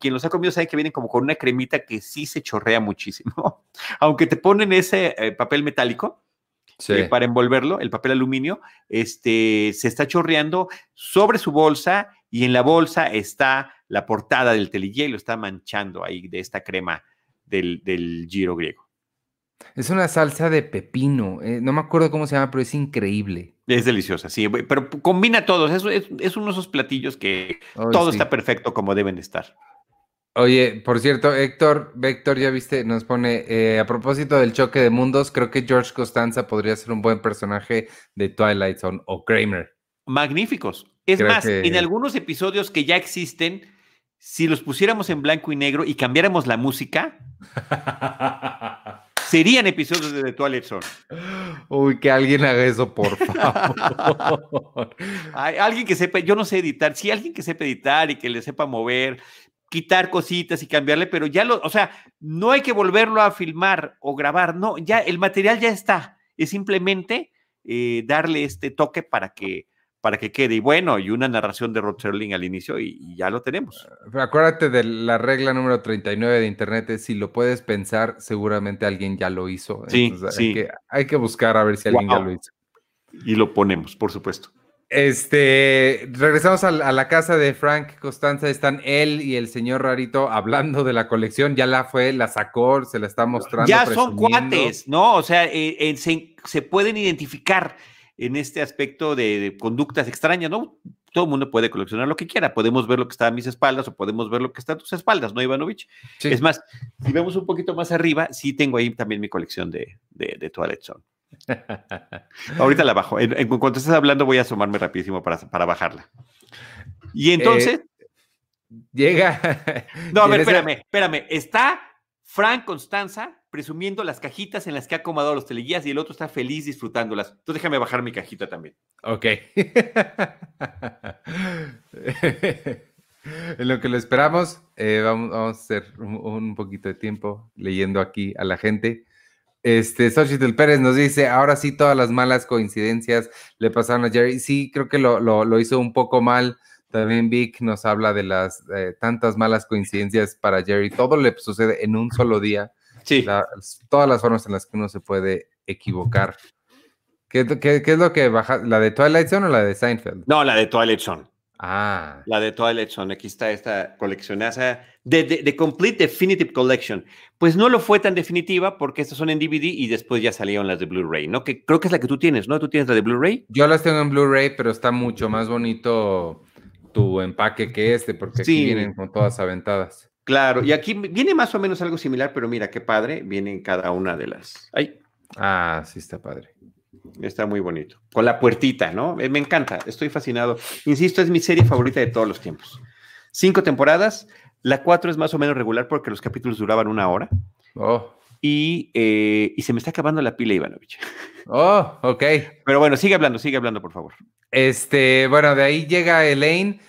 quien los ha comido sabe que vienen como con una cremita que sí se chorrea muchísimo. Aunque te ponen ese eh, papel metálico, eh, para envolverlo, el papel aluminio, este, se está chorreando sobre su bolsa y en la bolsa está la portada del telillé y lo está manchando ahí de esta crema del, del giro griego. Es una salsa de pepino, eh, no me acuerdo cómo se llama, pero es increíble. Es deliciosa, sí, pero combina todos, es, es, uno de esos platillos que todo está perfecto como deben estar. Oye, por cierto, Héctor, Héctor, ya viste, nos pone, eh, a propósito del choque de mundos, creo que George Costanza podría ser un buen personaje de Twilight Zone o Kramer. Magníficos. Es más, en algunos episodios que ya existen, si los pusiéramos en blanco y negro y cambiáramos la música, serían episodios de The Twilight Zone. Uy, que alguien haga eso, por favor. Hay alguien que sepa, yo no sé editar, sí, alguien que sepa editar y que le sepa mover quitar cositas y cambiarle, pero ya lo, o sea, no hay que volverlo a filmar o grabar, no, ya el material ya está, es simplemente eh, darle este toque para que, para que quede. Y bueno, y una narración de Rod Serling al inicio y, ya lo tenemos. acuérdate de la regla número 39 de Internet, es si lo puedes pensar, seguramente alguien ya lo hizo. Sí, sí. Hay que, hay que buscar a ver si alguien ya lo hizo. Y lo ponemos, por supuesto. Este, regresamos a, la casa de Frank Costanza, están él y el señor Rarito hablando de la colección, ya la fue, la sacó, se la está mostrando. Ya son cuates, ¿no? O sea, eh, eh, se, pueden identificar en este aspecto de, conductas extrañas, ¿no? Todo el mundo puede coleccionar lo que quiera, podemos ver lo que está a mis espaldas o podemos ver lo que está a tus espaldas, ¿no, Ivanovich? Es más, si vemos un poquito más arriba, sí tengo ahí también mi colección de, de, de Toilet Zone. Ahorita la bajo. En, cuanto estés hablando, voy a asomarme rapidísimo para, para bajarla. Y entonces. Eh, llega. No, a ver, espérame, espérame. Está Frank Constanza presumiendo las cajitas en las que ha acomodado los teleguías y el otro está feliz disfrutándolas. Entonces déjame bajar mi cajita también. Ok. en lo que lo esperamos, eh, vamos, a hacer un, un, poquito de tiempo leyendo aquí a la gente Este, Xochitl Pérez nos dice, ahora sí todas las malas coincidencias le pasaron a Jerry. Sí, creo que lo, lo, hizo un poco mal. También Vic nos habla de las tantas malas coincidencias para Jerry. Todo le sucede en un solo día. Sí. todas las formas en las que uno se puede equivocar. ¿Qué, qué, qué es lo que baja? ¿La de Twilight Zone o la de Seinfeld? No, la de Twilight Zone. Ah. La de Twilight Zone. Aquí está esta coleccionaza de, de, Complete Definitive Collection. Pues no lo fue tan definitiva porque estas son en DVD y después ya salieron las de Blu-ray, ¿no? Que creo que es la que tú tienes, ¿no? ¿Tú tienes la de Blu-ray? Yo las tengo en Blu-ray, pero está mucho más bonito tu empaque que este porque aquí vienen con todas aventadas. Claro, y aquí viene más o menos algo similar, pero mira qué padre, vienen cada una de las. Ay. Ah, sí está padre. Está muy bonito. Con la puertita, ¿no? Eh, me encanta, estoy fascinado. Insisto, es mi serie favorita de todos los tiempos. Cinco temporadas. La cuatro es más o menos regular porque los capítulos duraban una hora. Oh. Y, eh, y se me está acabando la pila, Ivanovich. Oh, ok. Pero bueno, sigue hablando, sigue hablando, por favor. Este, bueno, de ahí llega Elaine.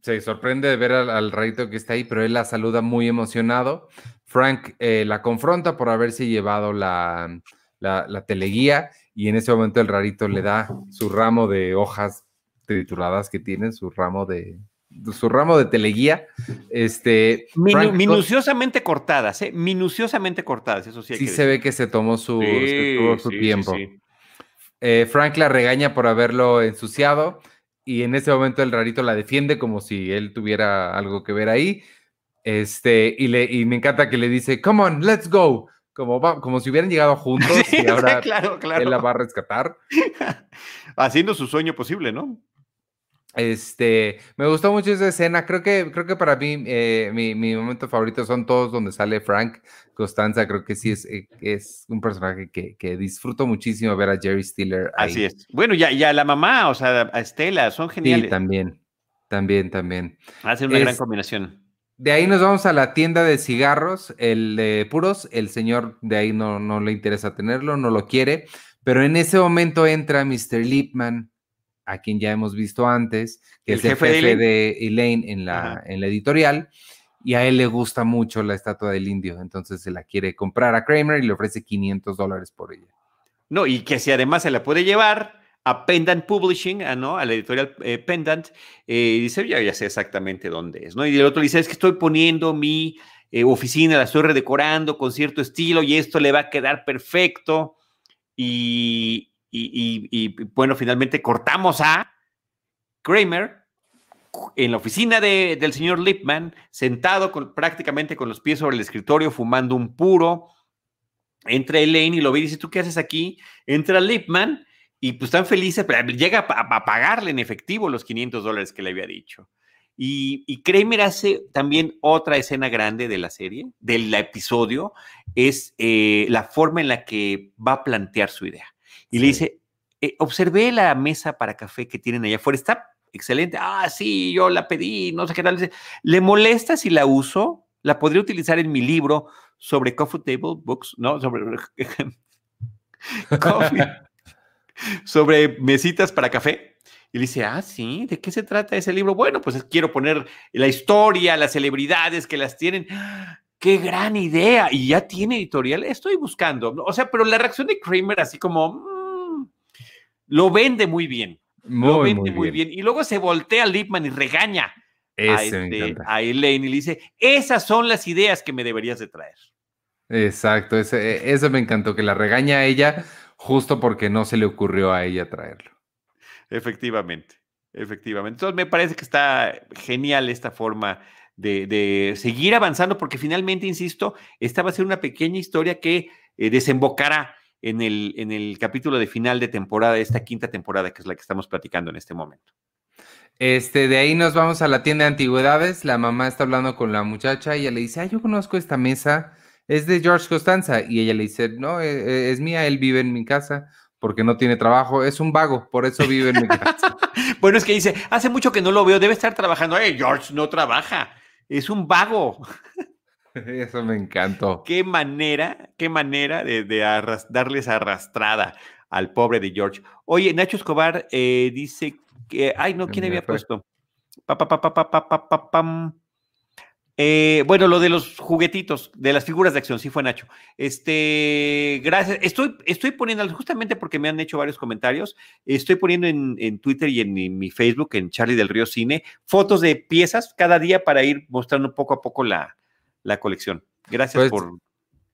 Se sorprende de ver al, rayito que está ahí, pero él la saluda muy emocionado. Frank eh, la confronta por haberse llevado la, la, la teleguía y en ese momento el rarito le da su ramo de hojas trituradas que tiene, su ramo de su ramo de teleguía, este minuciosamente cortadas, ¿eh? minuciosamente cortadas, eso sí. sí se ve que se tomó su, su tiempo. Eh, Frank la regaña por haberlo ensuciado y en ese momento el rarito la defiende como si él tuviera algo que ver ahí. Este, y, le, y me encanta que le dice, come on, let's go como, como si hubieran llegado juntos y ahora él la va a rescatar. Haciendo su sueño posible, ¿no? Este, me gustó mucho esa escena. Creo que, creo que para mí, eh, mi, mi, momento favorito son todos donde sale Frank Costanza. Creo que sí es, eh, es un personaje que, que, disfruto muchísimo ver a Jerry Stiller. Así es. Bueno, ya, ya la mamá, o sea, a Estela, son geniales. Sí, también, también, también. Hacen una gran combinación. De ahí nos vamos a la tienda de cigarros, el de puros. El señor de ahí no, no le interesa tenerlo, no lo quiere. Pero en ese momento entra Mr. Lipman, a quien ya hemos visto antes, que es el jefe, de, Elaine en la, en la editorial. Y a él le gusta mucho la estatua del indio. Entonces se la quiere comprar a Kramer y le ofrece 500 dólares por ella. No, y que si además se la puede llevar, a Pendant Publishing, a, ¿no? a la editorial eh, Pendant, eh, y dice, ya, ya sé exactamente dónde es, ¿no? Y el otro dice, es que estoy poniendo mi eh, oficina, la estoy redecorando con cierto estilo y esto le va a quedar perfecto. Y, bueno, finalmente cortamos a Kramer en la oficina de, del señor Lipman, sentado con, prácticamente con los pies sobre el escritorio, fumando un puro. Entra Elaine y lo ve y dice, ¿tú qué haces aquí? Entra Lipman y pues están felices, pero llega a, pagarle en efectivo los 500 dólares que le había dicho. Y, y, Kramer hace también otra escena grande de la serie, del episodio, es eh, la forma en la que va a plantear su idea. Y le dice, eh, observé la mesa para café que tienen allá afuera, está excelente. Ah, sí, yo la pedí, no sé qué tal. ¿Le molesta si la uso? La podría utilizar en mi libro sobre coffee table books, ¿no? Sobre coffee, sobre mesitas para café. Y le dice, ah, sí, ¿de qué se trata ese libro? Bueno, pues quiero poner la historia, las celebridades que las tienen. ¡Qué gran idea! Y ya tiene editorial, estoy buscando. O sea, pero la reacción de Kramer así como, mm, lo vende muy bien. lo vende muy, bien. Y luego se voltea a Lipman y regaña a, este, a, Elaine y le dice, esas son las ideas que me deberías de traer. Exacto, eso me encantó, que la regaña a ella justo porque no se le ocurrió a ella traerlo. Efectivamente, efectivamente. Entonces me parece que está genial esta forma de, seguir avanzando porque finalmente, insisto, esta va a ser una pequeña historia que eh, desembocará en el, en el capítulo de final de temporada, de esta quinta temporada, que es la que estamos platicando en este momento. Este, de ahí nos vamos a la tienda de antigüedades. La mamá está hablando con la muchacha y ella le dice, ah, yo conozco esta mesa es de George Costanza. Y ella le dice, no, eh, eh, es mía, él vive en mi casa porque no tiene trabajo, es un vago, por eso vive en mi casa. bueno, es que dice, hace mucho que no lo veo, debe estar trabajando. Eh, George no trabaja, es un vago. Eso me encantó. Qué manera, qué manera de, darles arrastrada al pobre de George. Oye, Nacho Escobar eh, dice que, ay, no, ¿quién había puesto? Pa, pa, pa, Eh, bueno, lo de los juguetitos, de las figuras de acción, sí fue Nacho. Este, gracias. Estoy, estoy poniendo, justamente porque me han hecho varios comentarios, estoy poniendo en, Twitter y en mi, Facebook, en Charlie del Río Cine, fotos de piezas cada día para ir mostrando poco a poco la, colección. Gracias pues, por,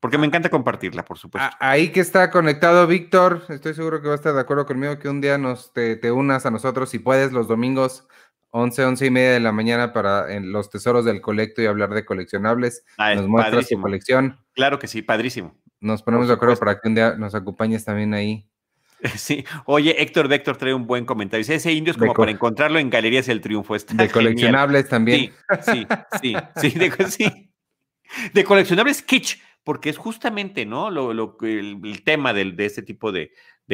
porque me encanta compartirla, por supuesto. Ahí que está conectado Víctor, estoy seguro que va a estar de acuerdo conmigo que un día nos te, te unas a nosotros, si puedes, los domingos 11, 11 y media de la mañana para en los tesoros del colecto y hablar de coleccionables. Ah, nos muestras tu colección. Claro que sí, padrísimo. Nos ponemos de acuerdo para que un día nos acompañes también ahí. Sí, oye, Héctor Vector trae un buen comentario. Ese indio es como para encontrarlo en Galerías El Triunfo. de coleccionables también. Sí, sí, sí, sí, de, coleccionables kitsch, porque es justamente, ¿no? Lo, lo el, tema de este tipo de,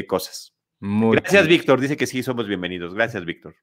cosas. Gracias, Víctor. Dice que sí, somos bienvenidos. Gracias, Víctor.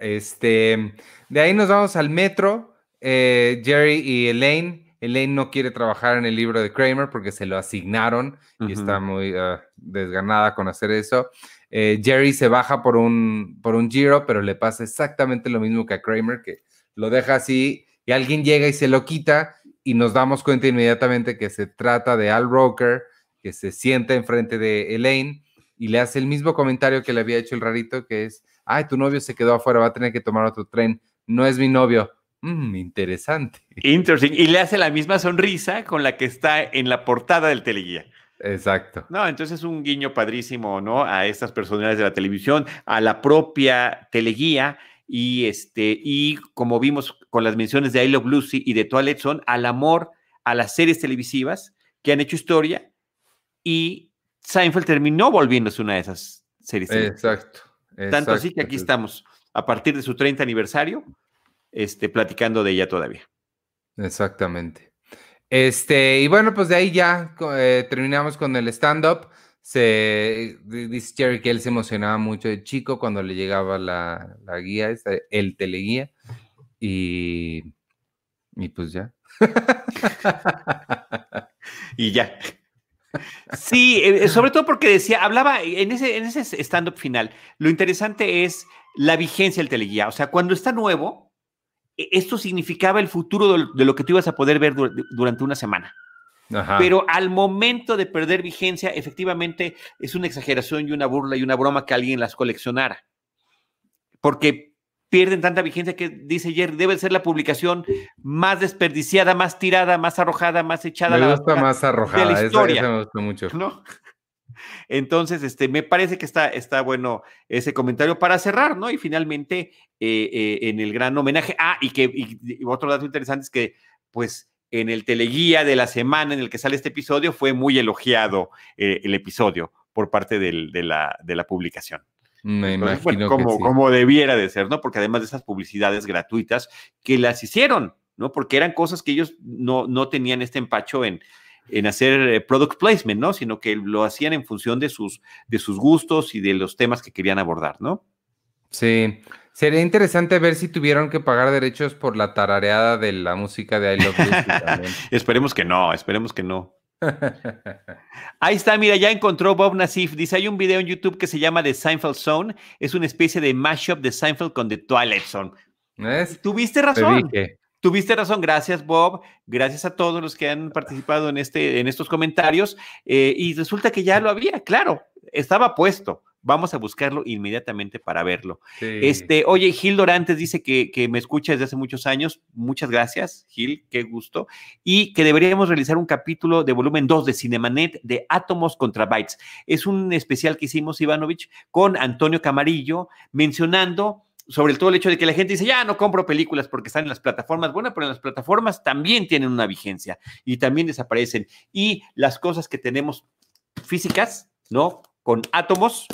Este, de ahí nos vamos al metro. Eh, Jerry y Elaine. Elaine no quiere trabajar en el libro de Kramer porque se lo asignaron y está muy ah, desganada con hacer eso. Eh, Jerry se baja por un, por un giro, pero le pasa exactamente lo mismo que a Kramer, que lo deja así y alguien llega y se lo quita y nos damos cuenta inmediatamente que se trata de Al Roker, que se sienta enfrente de Elaine y le hace el mismo comentario que le había hecho el rarito, que es, ay, tu novio se quedó afuera, va a tener que tomar otro tren, no es mi novio. Mm, interesante. Interesting. Y le hace la misma sonrisa con la que está en la portada del teleguía. Exacto. No, entonces es un guiño padrísimo, ¿no? A estas personalidades de la televisión, a la propia teleguía y este, y como vimos con las menciones de I Love Lucy y de Toilet Son, al amor a las series televisivas que han hecho historia y Seinfeld terminó volviéndose una de esas series. Exacto. Tanto así que aquí estamos, a partir de su 30 aniversario, este, platicando de ella todavía. Exactamente. Este, y bueno, pues de ahí ya eh, terminamos con el stand-up. Se dice Jerry que él se emocionaba mucho de chico cuando le llegaba la, guía, el teleguía. Y, y pues ya. y ya. Sí, eh, eh, sobre todo porque decía, hablaba en ese, en ese stand-up final, lo interesante es la vigencia del teleguía. O sea, cuando está nuevo, e, esto significaba el futuro de lo que tú ibas a poder ver durante una semana. Pero al momento de perder vigencia, efectivamente es una exageración y una burla y una broma que alguien las coleccionara. Porque pierden tanta vigencia que dice Jerry, debe ser la publicación más desperdiciada, más tirada, más arrojada, más echada. Me gusta más arrojada, de la historia, me gusta mucho. ¿no? Entonces, este, me parece que está, está bueno ese comentario para cerrar, ¿no? Y finalmente, eh, eh, en el gran homenaje. Ah, y que otro dato interesante es que, pues, en el teleguía de la semana en el que sale este episodio, fue muy elogiado eh, el episodio por parte de, la, de la publicación. Me imagino como, como debiera de ser, ¿no? Porque además de esas publicidades gratuitas que las hicieron, ¿no? Porque eran cosas que ellos no, no tenían este empacho en, en hacer eh, product placement, ¿no? Sino que lo hacían en función de sus, de sus gustos y de los temas que querían abordar, ¿no? Sí. Sería interesante ver si tuvieron que pagar derechos por la tarareada de la música de I Love también. esperemos que no, esperemos que no. Ahí está, mira, ya encontró Bob Nassif. Dice: hay un video en YouTube que se llama The Seinfeld Zone. Es una especie de mashup de Seinfeld con The Twilight Zone. Tuviste razón. Tuviste razón, gracias Bob, gracias a todos los que han participado en, este, en estos comentarios. Eh, y resulta que ya lo había, claro, estaba puesto. Vamos a buscarlo inmediatamente para verlo. Este, oye, Gil Dorantes dice que, que, me escucha desde hace muchos años. Muchas gracias, Gil, qué gusto. Y que deberíamos realizar un capítulo de volumen 2 de Cinemanet de Átomos contra Bytes. Es un especial que hicimos, Ivanovich, con Antonio Camarillo, mencionando sobre todo el hecho de que la gente dice, ya no compro películas porque están en las plataformas. Bueno, pero en las plataformas también tienen una vigencia y también desaparecen. Y las cosas que tenemos físicas, ¿no? Con átomos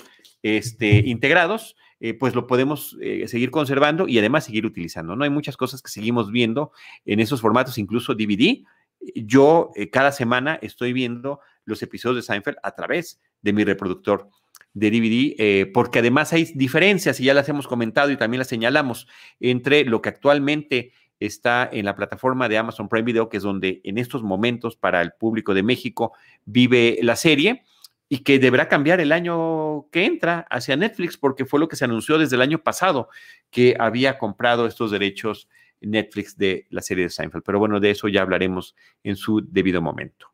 este, integrados, eh, pues lo podemos eh, seguir conservando y además seguir utilizando. No hay muchas cosas que seguimos viendo en esos formatos, incluso DVD. Yo eh, cada semana estoy viendo los episodios de Seinfeld a través de mi reproductor de DVD, porque además hay diferencias, y ya las hemos comentado y también las señalamos, entre lo que actualmente está en la plataforma de Amazon Prime Video, que es donde en estos momentos para el público de México vive la serie, y que deberá cambiar el año que entra hacia Netflix, porque fue lo que se anunció desde el año pasado, que había comprado estos derechos Netflix de la serie de Seinfeld. Pero bueno, de eso ya hablaremos en su debido momento.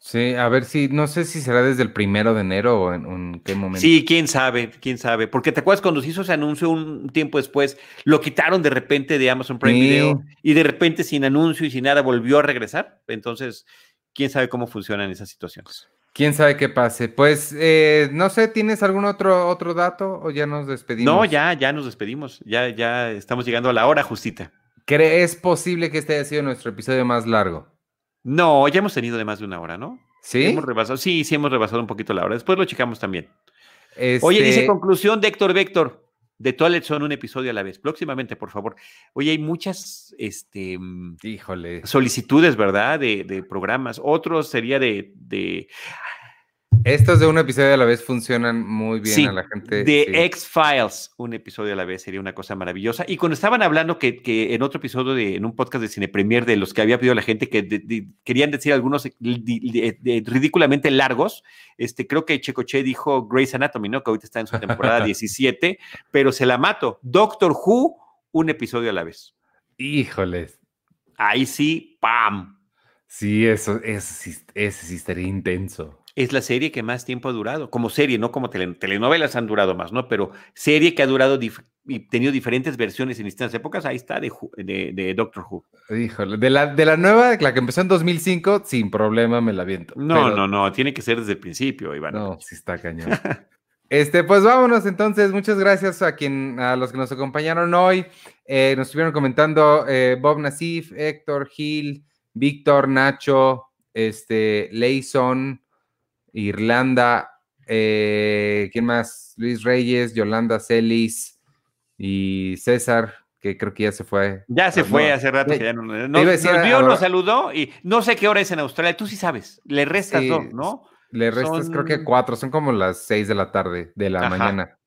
Sí, a ver si, no sé si será desde el primero de enero o en, qué momento. Sí, quién sabe, quién sabe. Porque te acuerdas cuando se hizo ese anuncio un tiempo después, lo quitaron de repente de Amazon Prime Video y de repente sin anuncio y sin nada volvió a regresar. Entonces, quién sabe cómo funcionan esas situaciones. Quién sabe qué pase. Pues eh, no sé, ¿tienes algún otro, otro dato o ya nos despedimos? No, ya, ya nos despedimos. Ya, ya estamos llegando a la hora justita. ¿Crees posible que este haya sido nuestro episodio más largo? No, ya hemos tenido de más de una hora, ¿no? ¿Sí? Hemos rebasado, sí, sí hemos rebasado un poquito la hora. Después lo checamos también. Oye, dice este conclusión de Héctor Vector. De Toilet son un episodio a la vez. Próximamente, por favor. Oye, hay muchas este, mm, Híjole. solicitudes, ¿verdad? De, de programas. Otros sería de, de estos de un episodio a la vez funcionan muy bien a la gente. De X-Files, un episodio a la vez sería una cosa maravillosa. Y cuando estaban hablando que, que en otro episodio, de, en un podcast de Cine Premier, de los que había pedido la gente, que querían decir algunos ridículamente largos, este, creo que Checoche dijo Grey's Anatomy, ¿no? Que ahorita está en su temporada 17, pero se la mato. Doctor Who, un episodio a la vez. Híjoles. Ahí sí, ¡pam! Sí, eso, eso, eso sí estaría intenso es la serie que más tiempo ha durado, como serie, no como telenovelas han durado más, ¿no? Pero serie que ha durado y tenido diferentes versiones en distintas épocas, ahí está, de, de, Doctor Who. Híjole, de la, de la nueva, la que empezó en 2005, sin problema me la viento. No, no, no, tiene que ser desde el principio, Iván. No, sí está cañón. Este, pues vámonos entonces. Muchas gracias a quien, a los que nos acompañaron hoy. Eh, nos estuvieron comentando eh, Bob Nasif, Héctor Gil, Víctor, Nacho, este, Leison, Irlanda, eh, ¿quién más? Luis Reyes, Yolanda Celis y César, que creo que ya se fue. Ya se fue hace rato. Que ya no, nos, vio, nos saludó y no sé qué hora es en Australia. Tú sí sabes, le restas dos, ¿no? Le restas creo que cuatro, son como las seis de la tarde, de la mañana.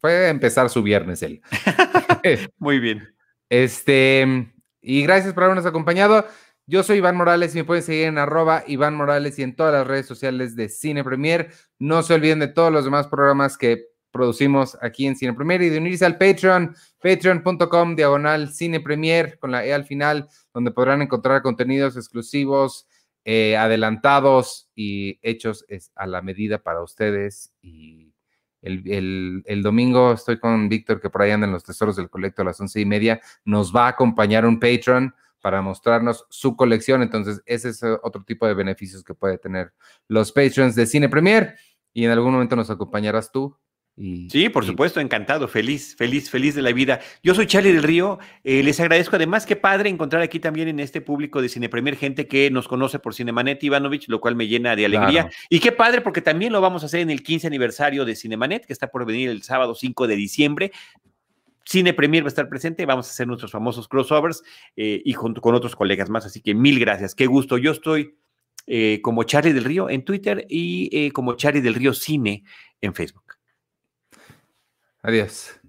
Puede empezar su viernes él. Muy bien. Este, y gracias por habernos acompañado. Yo soy Iván Morales y me pueden seguir en arroba Iván Morales y en todas las redes sociales de Cine Premier. No se olviden de todos los demás programas que producimos aquí en Cine Premier y de unirse al Patreon, patreon.com diagonal Cine Premier con la E al final, donde podrán encontrar contenidos exclusivos, eh, adelantados y hechos a la medida para ustedes. Y el, el, domingo estoy con Víctor, que por ahí andan los tesoros del colecto a las once y media. Nos va a acompañar un Patreon para mostrarnos su colección. Entonces, ese es eh, otro tipo de beneficios que puede tener los patrons de Cine Premier. Y en algún momento nos acompañarás tú. Y, sí, por supuesto, encantado, feliz, feliz, feliz de la vida. Yo soy Charlie del Río, eh, les agradezco además, qué padre encontrar aquí también en este público de Cine Premier gente que nos conoce por Cinemanet Ivanovich, lo cual me llena de alegría. Y qué padre porque también lo vamos a hacer en el 15 aniversario de Cinemanet, que está por venir el sábado 5 de diciembre. Cine Premier va a estar presente, vamos a hacer nuestros famosos crossovers eh, y junto con otros colegas más, así que mil gracias, qué gusto. Yo estoy eh, como Charlie del Río en Twitter y eh, como Charlie del Río Cine en Facebook. Adiós.